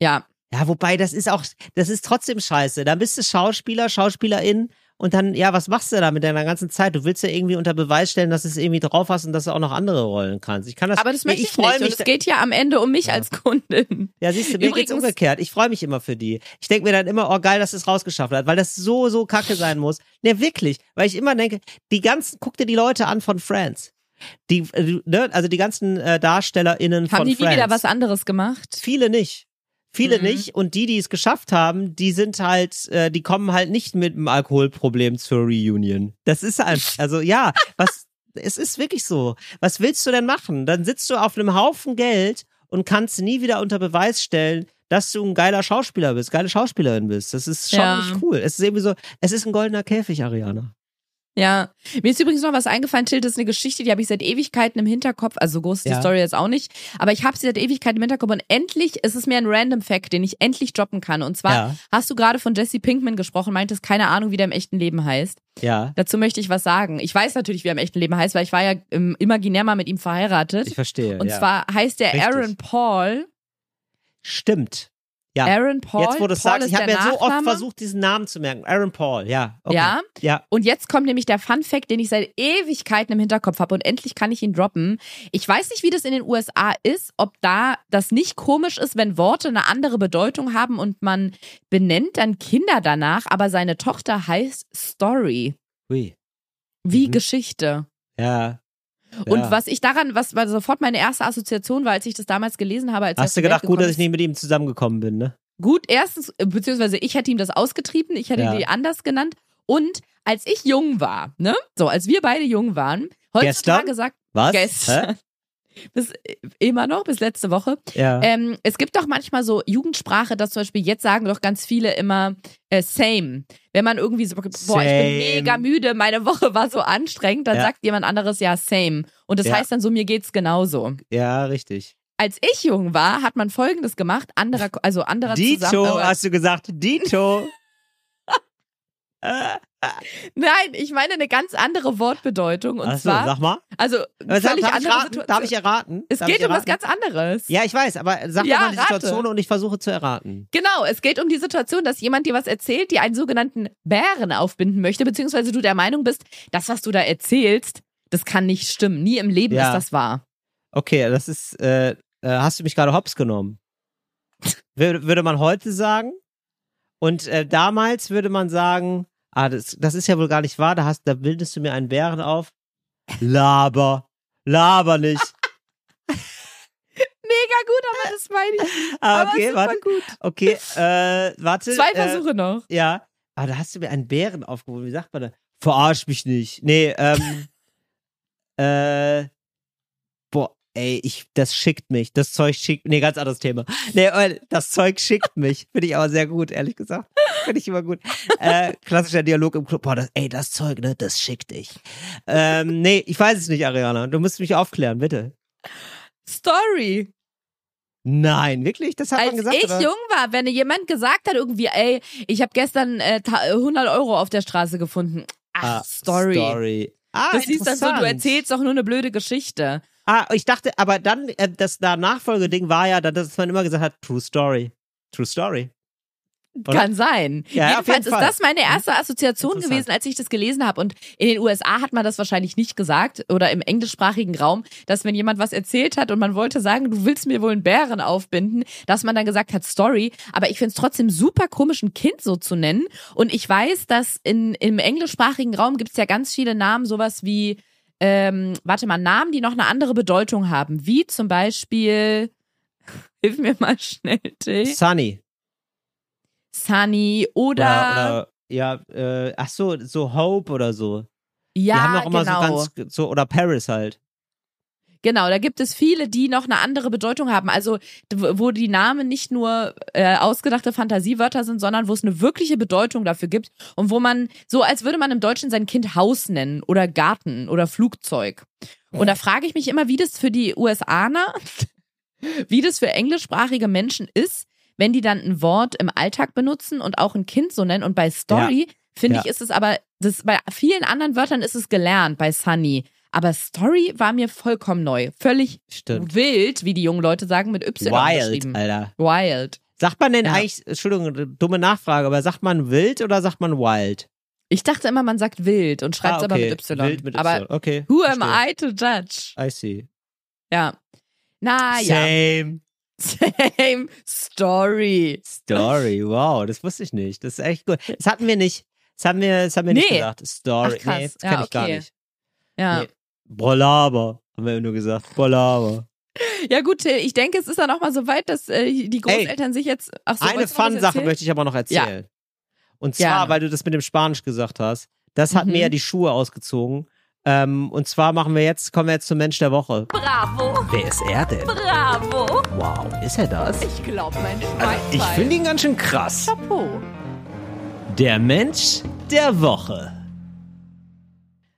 Ja, Ja, wobei, das ist auch, das ist trotzdem scheiße. Dann bist du Schauspieler, Schauspielerin und dann, ja, was machst du da mit deiner ganzen Zeit? Du willst ja irgendwie unter Beweis stellen, dass du es irgendwie drauf hast und dass du auch noch andere Rollen kannst. Ich kann das, Aber das möchte ich, freu nicht. Und es geht ja am Ende um mich Ja. als Kundin. ja, siehst du, mir geht's Übrigens- umgekehrt. Ich freue mich immer für die. Ich denke mir dann immer, oh geil, dass es rausgeschafft hat, weil das so, so kacke sein muss. Ne, wirklich. Weil ich immer denke, die ganzen, guck dir die Leute an von Friends. Die, äh, ne, also die ganzen äh, DarstellerInnen Haben von die nie Friends. wieder was anderes gemacht? Viele nicht. Viele Mhm. nicht. Und die, die es geschafft haben, die sind halt, äh, die kommen halt nicht mit einem Alkoholproblem zur Reunion. Das ist einfach, also ja, was, es ist wirklich so. Was willst du denn machen? Dann sitzt du auf einem Haufen Geld und kannst nie wieder unter Beweis stellen, dass du ein geiler Schauspieler bist, geile Schauspielerin bist. Das ist schon Ja. nicht cool. Es ist irgendwie so, es ist ein goldener Käfig, Ariana. Ja, mir ist übrigens noch was eingefallen, Till, das ist eine Geschichte, die habe ich seit Ewigkeiten im Hinterkopf, also so groß ist die Ja. Story jetzt auch nicht, aber ich habe sie seit Ewigkeiten im Hinterkopf und endlich, es ist mir ein random Fact, den ich endlich droppen kann und zwar Ja. hast du gerade von Jesse Pinkman gesprochen, meintest keine Ahnung, wie der im echten Leben heißt. Ja, Dazu möchte ich was sagen. Ich weiß natürlich, wie er im echten Leben heißt, weil ich war ja im imaginär mal mit ihm verheiratet. ich verstehe. und ja. zwar heißt der Richtig. Aaron Paul. Stimmt. Ja. Aaron Paul. Jetzt, wo du es sagst, ich habe der mir so oft Nachname. versucht, diesen Namen zu merken. Aaron Paul, ja. Okay. Ja? Ja. Und jetzt kommt nämlich der Fun Fact, den ich seit Ewigkeiten im Hinterkopf habe und endlich kann ich ihn droppen. Ich weiß nicht, wie das in den USA ist, ob da das nicht komisch ist, wenn Worte eine andere Bedeutung haben und man benennt dann Kinder danach, aber seine Tochter heißt Story, Ui. wie Mhm. Geschichte. Ja. Und was ich daran, was war sofort meine erste Assoziation war, als ich das damals gelesen habe, als Hast du gedacht, gut, dass ich nicht mit ihm zusammengekommen bin, ne? Gut, erstens, äh, beziehungsweise ich hätte ihm das ausgetrieben, ich hätte Ja. die anders genannt. Und als ich jung war, ne, so, als wir beide jung waren, heutzutage Gestern? sagt, Was? gestern, bis, äh, immer noch, bis letzte Woche? Ja. ähm, es gibt doch manchmal so Jugendsprache, dass zum Beispiel jetzt sagen doch ganz viele immer äh, same. Wenn man irgendwie so, boah, ich bin Same. mega müde, meine Woche war so anstrengend, dann Ja. sagt jemand anderes ja same. Und das Ja. heißt dann so, mir geht's genauso. ja, richtig. Als ich jung war, hat man folgendes gemacht, anderer, also anderer Dito, zusammen. hast du gesagt. Dito. Nein, ich meine eine ganz andere Wortbedeutung. Und ach so, zwar, sag mal. also sag, völlig darf, ich andere? Situation. darf ich erraten? es Darf geht ich um was ganz anderes. Ja, ich weiß, aber sag Ja, mal die rate. Situation und ich versuche zu erraten. Genau, es geht um die Situation, dass jemand dir was erzählt, die einen sogenannten Bären aufbinden möchte, beziehungsweise du der Meinung bist, das, was du da erzählst, das kann nicht stimmen. Nie im Leben Ja. ist das wahr. Okay, das ist, äh, äh, hast du mich gerade hops genommen? Würde, würde man heute sagen? Und äh, damals würde man sagen, ah, das, das ist ja wohl gar nicht wahr, da, hast, da bildest du mir einen Bären auf. Laber. Laber nicht. Mega gut, aber das meine ich. nicht. Ah, aber okay, super warte. gut. Okay, äh, warte. Zwei äh, Versuche noch. Ja. Aber da hast du mir einen Bären aufgehoben. Wie sagt man da? Verarsch mich nicht. Nee, ähm. äh. Ey, ich, das schickt mich. Das Zeug schickt. Nee, ganz anderes Thema. Nee, äh, das Zeug schickt mich. Finde ich aber sehr gut, ehrlich gesagt. Finde ich immer gut. Äh, klassischer Dialog im Club. Boah, das, ey, das Zeug, ne, das schickt dich. Ähm, nee, ich weiß es nicht, Ariana. Du musst mich aufklären, bitte. Story. Nein, wirklich? Das hat Als man gesagt, ich oder? jung war, wenn jemand gesagt hat irgendwie, ey, ich habe gestern äh, ta- 100 Euro auf der Straße gefunden. Ach, Ah, Story. Story. Ah, Das hieß dann so, du erzählst doch nur eine blöde Geschichte. Ah, ich dachte, aber dann, äh, das da Nachfolgeding war ja, dass man immer gesagt hat, True Story. True Story. Oder? Kann sein. Ja, Jedenfalls jeden ist Fall. das meine erste Assoziation gewesen, als ich das gelesen habe. Und in den USA hat man das wahrscheinlich nicht gesagt oder im englischsprachigen Raum, dass wenn jemand was erzählt hat und man wollte sagen, du willst mir wohl einen Bären aufbinden, dass man dann gesagt hat Story. Aber ich finde es trotzdem super komisch, ein Kind so zu nennen. Und ich weiß, dass in, im englischsprachigen Raum gibt es ja ganz viele Namen, sowas wie, ähm, warte mal, Namen, die noch eine andere Bedeutung haben. Wie zum Beispiel, hilf mir mal schnell, Till. Sunny. Sunny oder, Oder, oder ja, äh, ach so, so Hope oder so. ja, Die haben auch immer genau. so ganz, so, oder Paris halt. Genau, da gibt es viele, die noch eine andere Bedeutung haben. Also wo die Namen nicht nur äh, ausgedachte Fantasiewörter sind, sondern wo es eine wirkliche Bedeutung dafür gibt und wo man so, als würde man im Deutschen sein Kind Haus nennen oder Garten oder Flugzeug. Und da frage ich mich immer, wie das für die USAner, wie das für englischsprachige Menschen ist, wenn die dann ein Wort im Alltag benutzen und auch ein Kind so nennen. Und bei Story finde Ja. ich, ist es aber, das, bei vielen anderen Wörtern ist es gelernt, bei Sunny. Aber Story war mir vollkommen neu. Völlig Stimmt. wild, wie die jungen Leute sagen, mit Y Wild, geschrieben. Alter. Wild. Sagt man denn Ja. eigentlich, Entschuldigung, dumme Nachfrage, aber sagt man wild oder sagt man wild? Ich dachte immer, man sagt wild und schreibt es Ah, aber okay. mit Y. Wild mit aber Y. Okay. who am verstehe. I to judge? I see. Ja. Na ja. Same Same story. story. Wow, das wusste ich nicht. Das ist echt gut. Das hatten wir nicht. Das haben wir, das haben wir nicht Nee. gesagt. Story. Ach, krass. Nee, das Ja, kenn ich gar okay. nicht. Ja. Nee. Bollaba, haben wir nur gesagt. Bollaba. Ja gut, Till, ich denke, es ist dann auch mal so weit, dass äh, die Großeltern sich jetzt. Ach so, Eine Fun-Sache möchte ich aber noch erzählen. Und zwar, Gerne. weil du das mit dem Spanisch gesagt hast. Das hat Mhm. mir ja die Schuhe ausgezogen. Ähm, und zwar machen wir jetzt, kommen wir jetzt zum Mensch der Woche. Bravo, Wer ist er denn? bravo. Wow, ist er das? Ich glaube, mein Also, Schweinfall. ich finde ihn ganz schön krass. Chapeau. Der Mensch der Woche.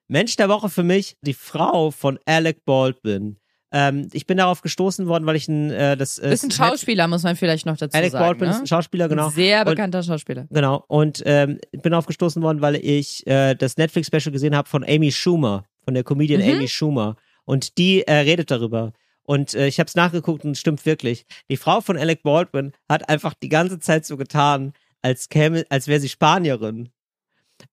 Mensch der Woche für mich, die Frau von Alec Baldwin. Ähm, ich bin darauf gestoßen worden, weil ich ein, äh, das äh, Ist ein Schauspieler, muss man vielleicht noch dazu Alec sagen. Baldwin ne? ist ein Schauspieler, genau. Ein sehr Und- bekannter Schauspieler. Genau. Und ähm, ich bin aufgestoßen worden, weil ich äh, das Netflix-Special gesehen habe von Amy Schumer, von der Comedian Mhm. Amy Schumer. Und die äh, redet darüber. Und äh, ich habe es nachgeguckt und es stimmt wirklich. Die Frau von Alec Baldwin hat einfach die ganze Zeit so getan, als käme, als wäre sie Spanierin.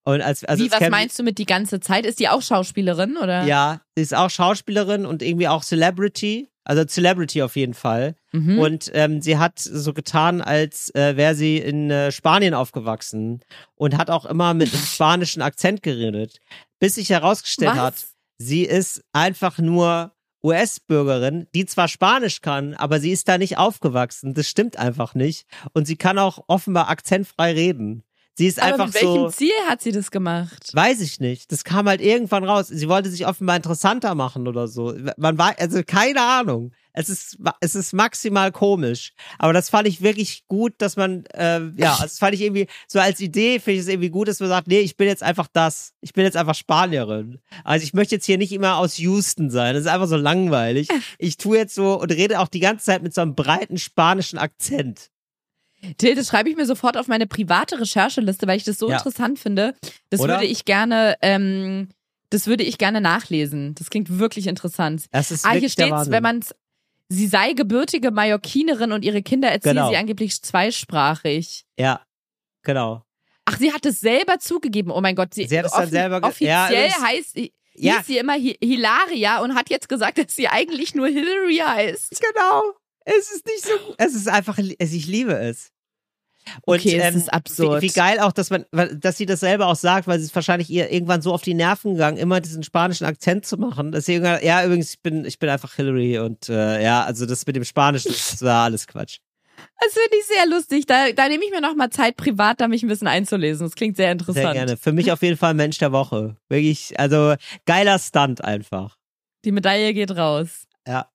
Und als, also Wie, was käme- meinst du mit die ganze Zeit? Ist die auch Schauspielerin, oder? Ja, sie ist auch Schauspielerin und irgendwie auch Celebrity. Also Celebrity auf jeden Fall. Mhm. Und ähm, sie hat so getan, als äh, wäre sie in äh, Spanien aufgewachsen und hat auch immer mit einem spanischen Akzent geredet. Bis sich herausgestellt Was? hat, sie ist einfach nur US-Bürgerin, die zwar Spanisch kann, aber sie ist da nicht aufgewachsen. Das stimmt einfach nicht. Und sie kann auch offenbar akzentfrei reden. Sie ist Aber einfach mit welchem so. Ziel hat sie das gemacht? Weiß ich nicht. Das kam halt irgendwann raus. Sie wollte sich offenbar interessanter machen oder so. Man war, also keine Ahnung. Es ist, es ist maximal komisch. Aber das fand ich wirklich gut, dass man, äh, ja, das fand ich irgendwie, so als Idee finde ich es irgendwie gut, dass man sagt, nee, ich bin jetzt einfach das. Ich bin jetzt einfach Spanierin. Also ich möchte jetzt hier nicht immer aus Houston sein. Das ist einfach so langweilig. Ich tue jetzt so und rede auch die ganze Zeit mit so einem breiten spanischen Akzent. Till, das schreibe ich mir sofort auf meine private Rechercheliste, weil ich das so Ja. interessant finde. Das Oder? würde ich gerne, ähm, das würde ich gerne nachlesen. Das klingt wirklich interessant. Das ist Ah, hier steht's, wenn man's, sie sei gebürtige Mallorquinerin und ihre Kinder erzählen Genau. sie angeblich zweisprachig. Ja, genau. Ach, sie hat es selber zugegeben. Oh mein Gott, sie, Sie hat es dann selber ja, offiziell das- heißt hieß Ja. sie immer Hi Hilaria und hat jetzt gesagt, dass sie eigentlich nur Hillary heißt. Genau. Es ist nicht so. Es ist einfach. Also ich liebe es. Und, Okay, es ähm, ist absurd. Wie, wie geil auch, dass man, dass sie das selber auch sagt, weil sie ist wahrscheinlich ihr irgendwann so auf die Nerven gegangen, immer diesen spanischen Akzent zu machen. Dass sie irgendwann, ja, übrigens, ich bin, ich bin einfach Hillary und äh, ja, also das mit dem Spanischen, das war alles Quatsch. Das finde ich sehr lustig. Da, da nehme ich mir noch mal Zeit, privat da mich ein bisschen einzulesen. Das klingt sehr interessant. Sehr gerne. Für mich auf jeden Fall Mensch der Woche. Wirklich, also geiler Stunt einfach. Die Medaille geht raus. Ja.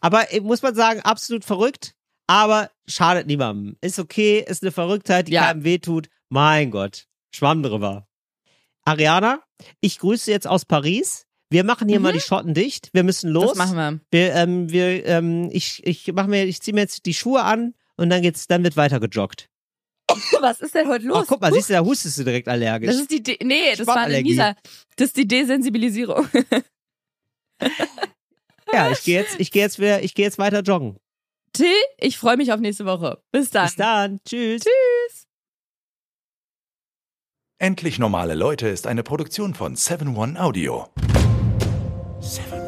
Aber äh, muss man sagen, absolut verrückt, aber schadet niemandem. Ist okay, ist eine Verrücktheit, die Ja. keinem wehtut. Mein Gott, Schwamm drüber. Ariana, ich grüße jetzt aus Paris. Wir machen hier Mhm. mal die Schotten dicht. Wir müssen los. Das machen wir. Wir, ähm, wir, ähm, ich, ich mach mir, ich ziehe mir jetzt die Schuhe an und dann geht's, dann wird weiter gejoggt. Was ist denn heute los? Oh, guck mal, Huch, siehst du, da hustest du direkt allergisch. das ist die De nee, das war. Lisa. Das ist die Desensibilisierung. ja, ich gehe jetzt, ich gehe jetzt wieder, ich gehe jetzt weiter joggen. Till, ich freue mich auf nächste Woche. Bis dann. Bis dann. Tschüss. Endlich normale Leute ist eine Produktion von 7 One Audio. 7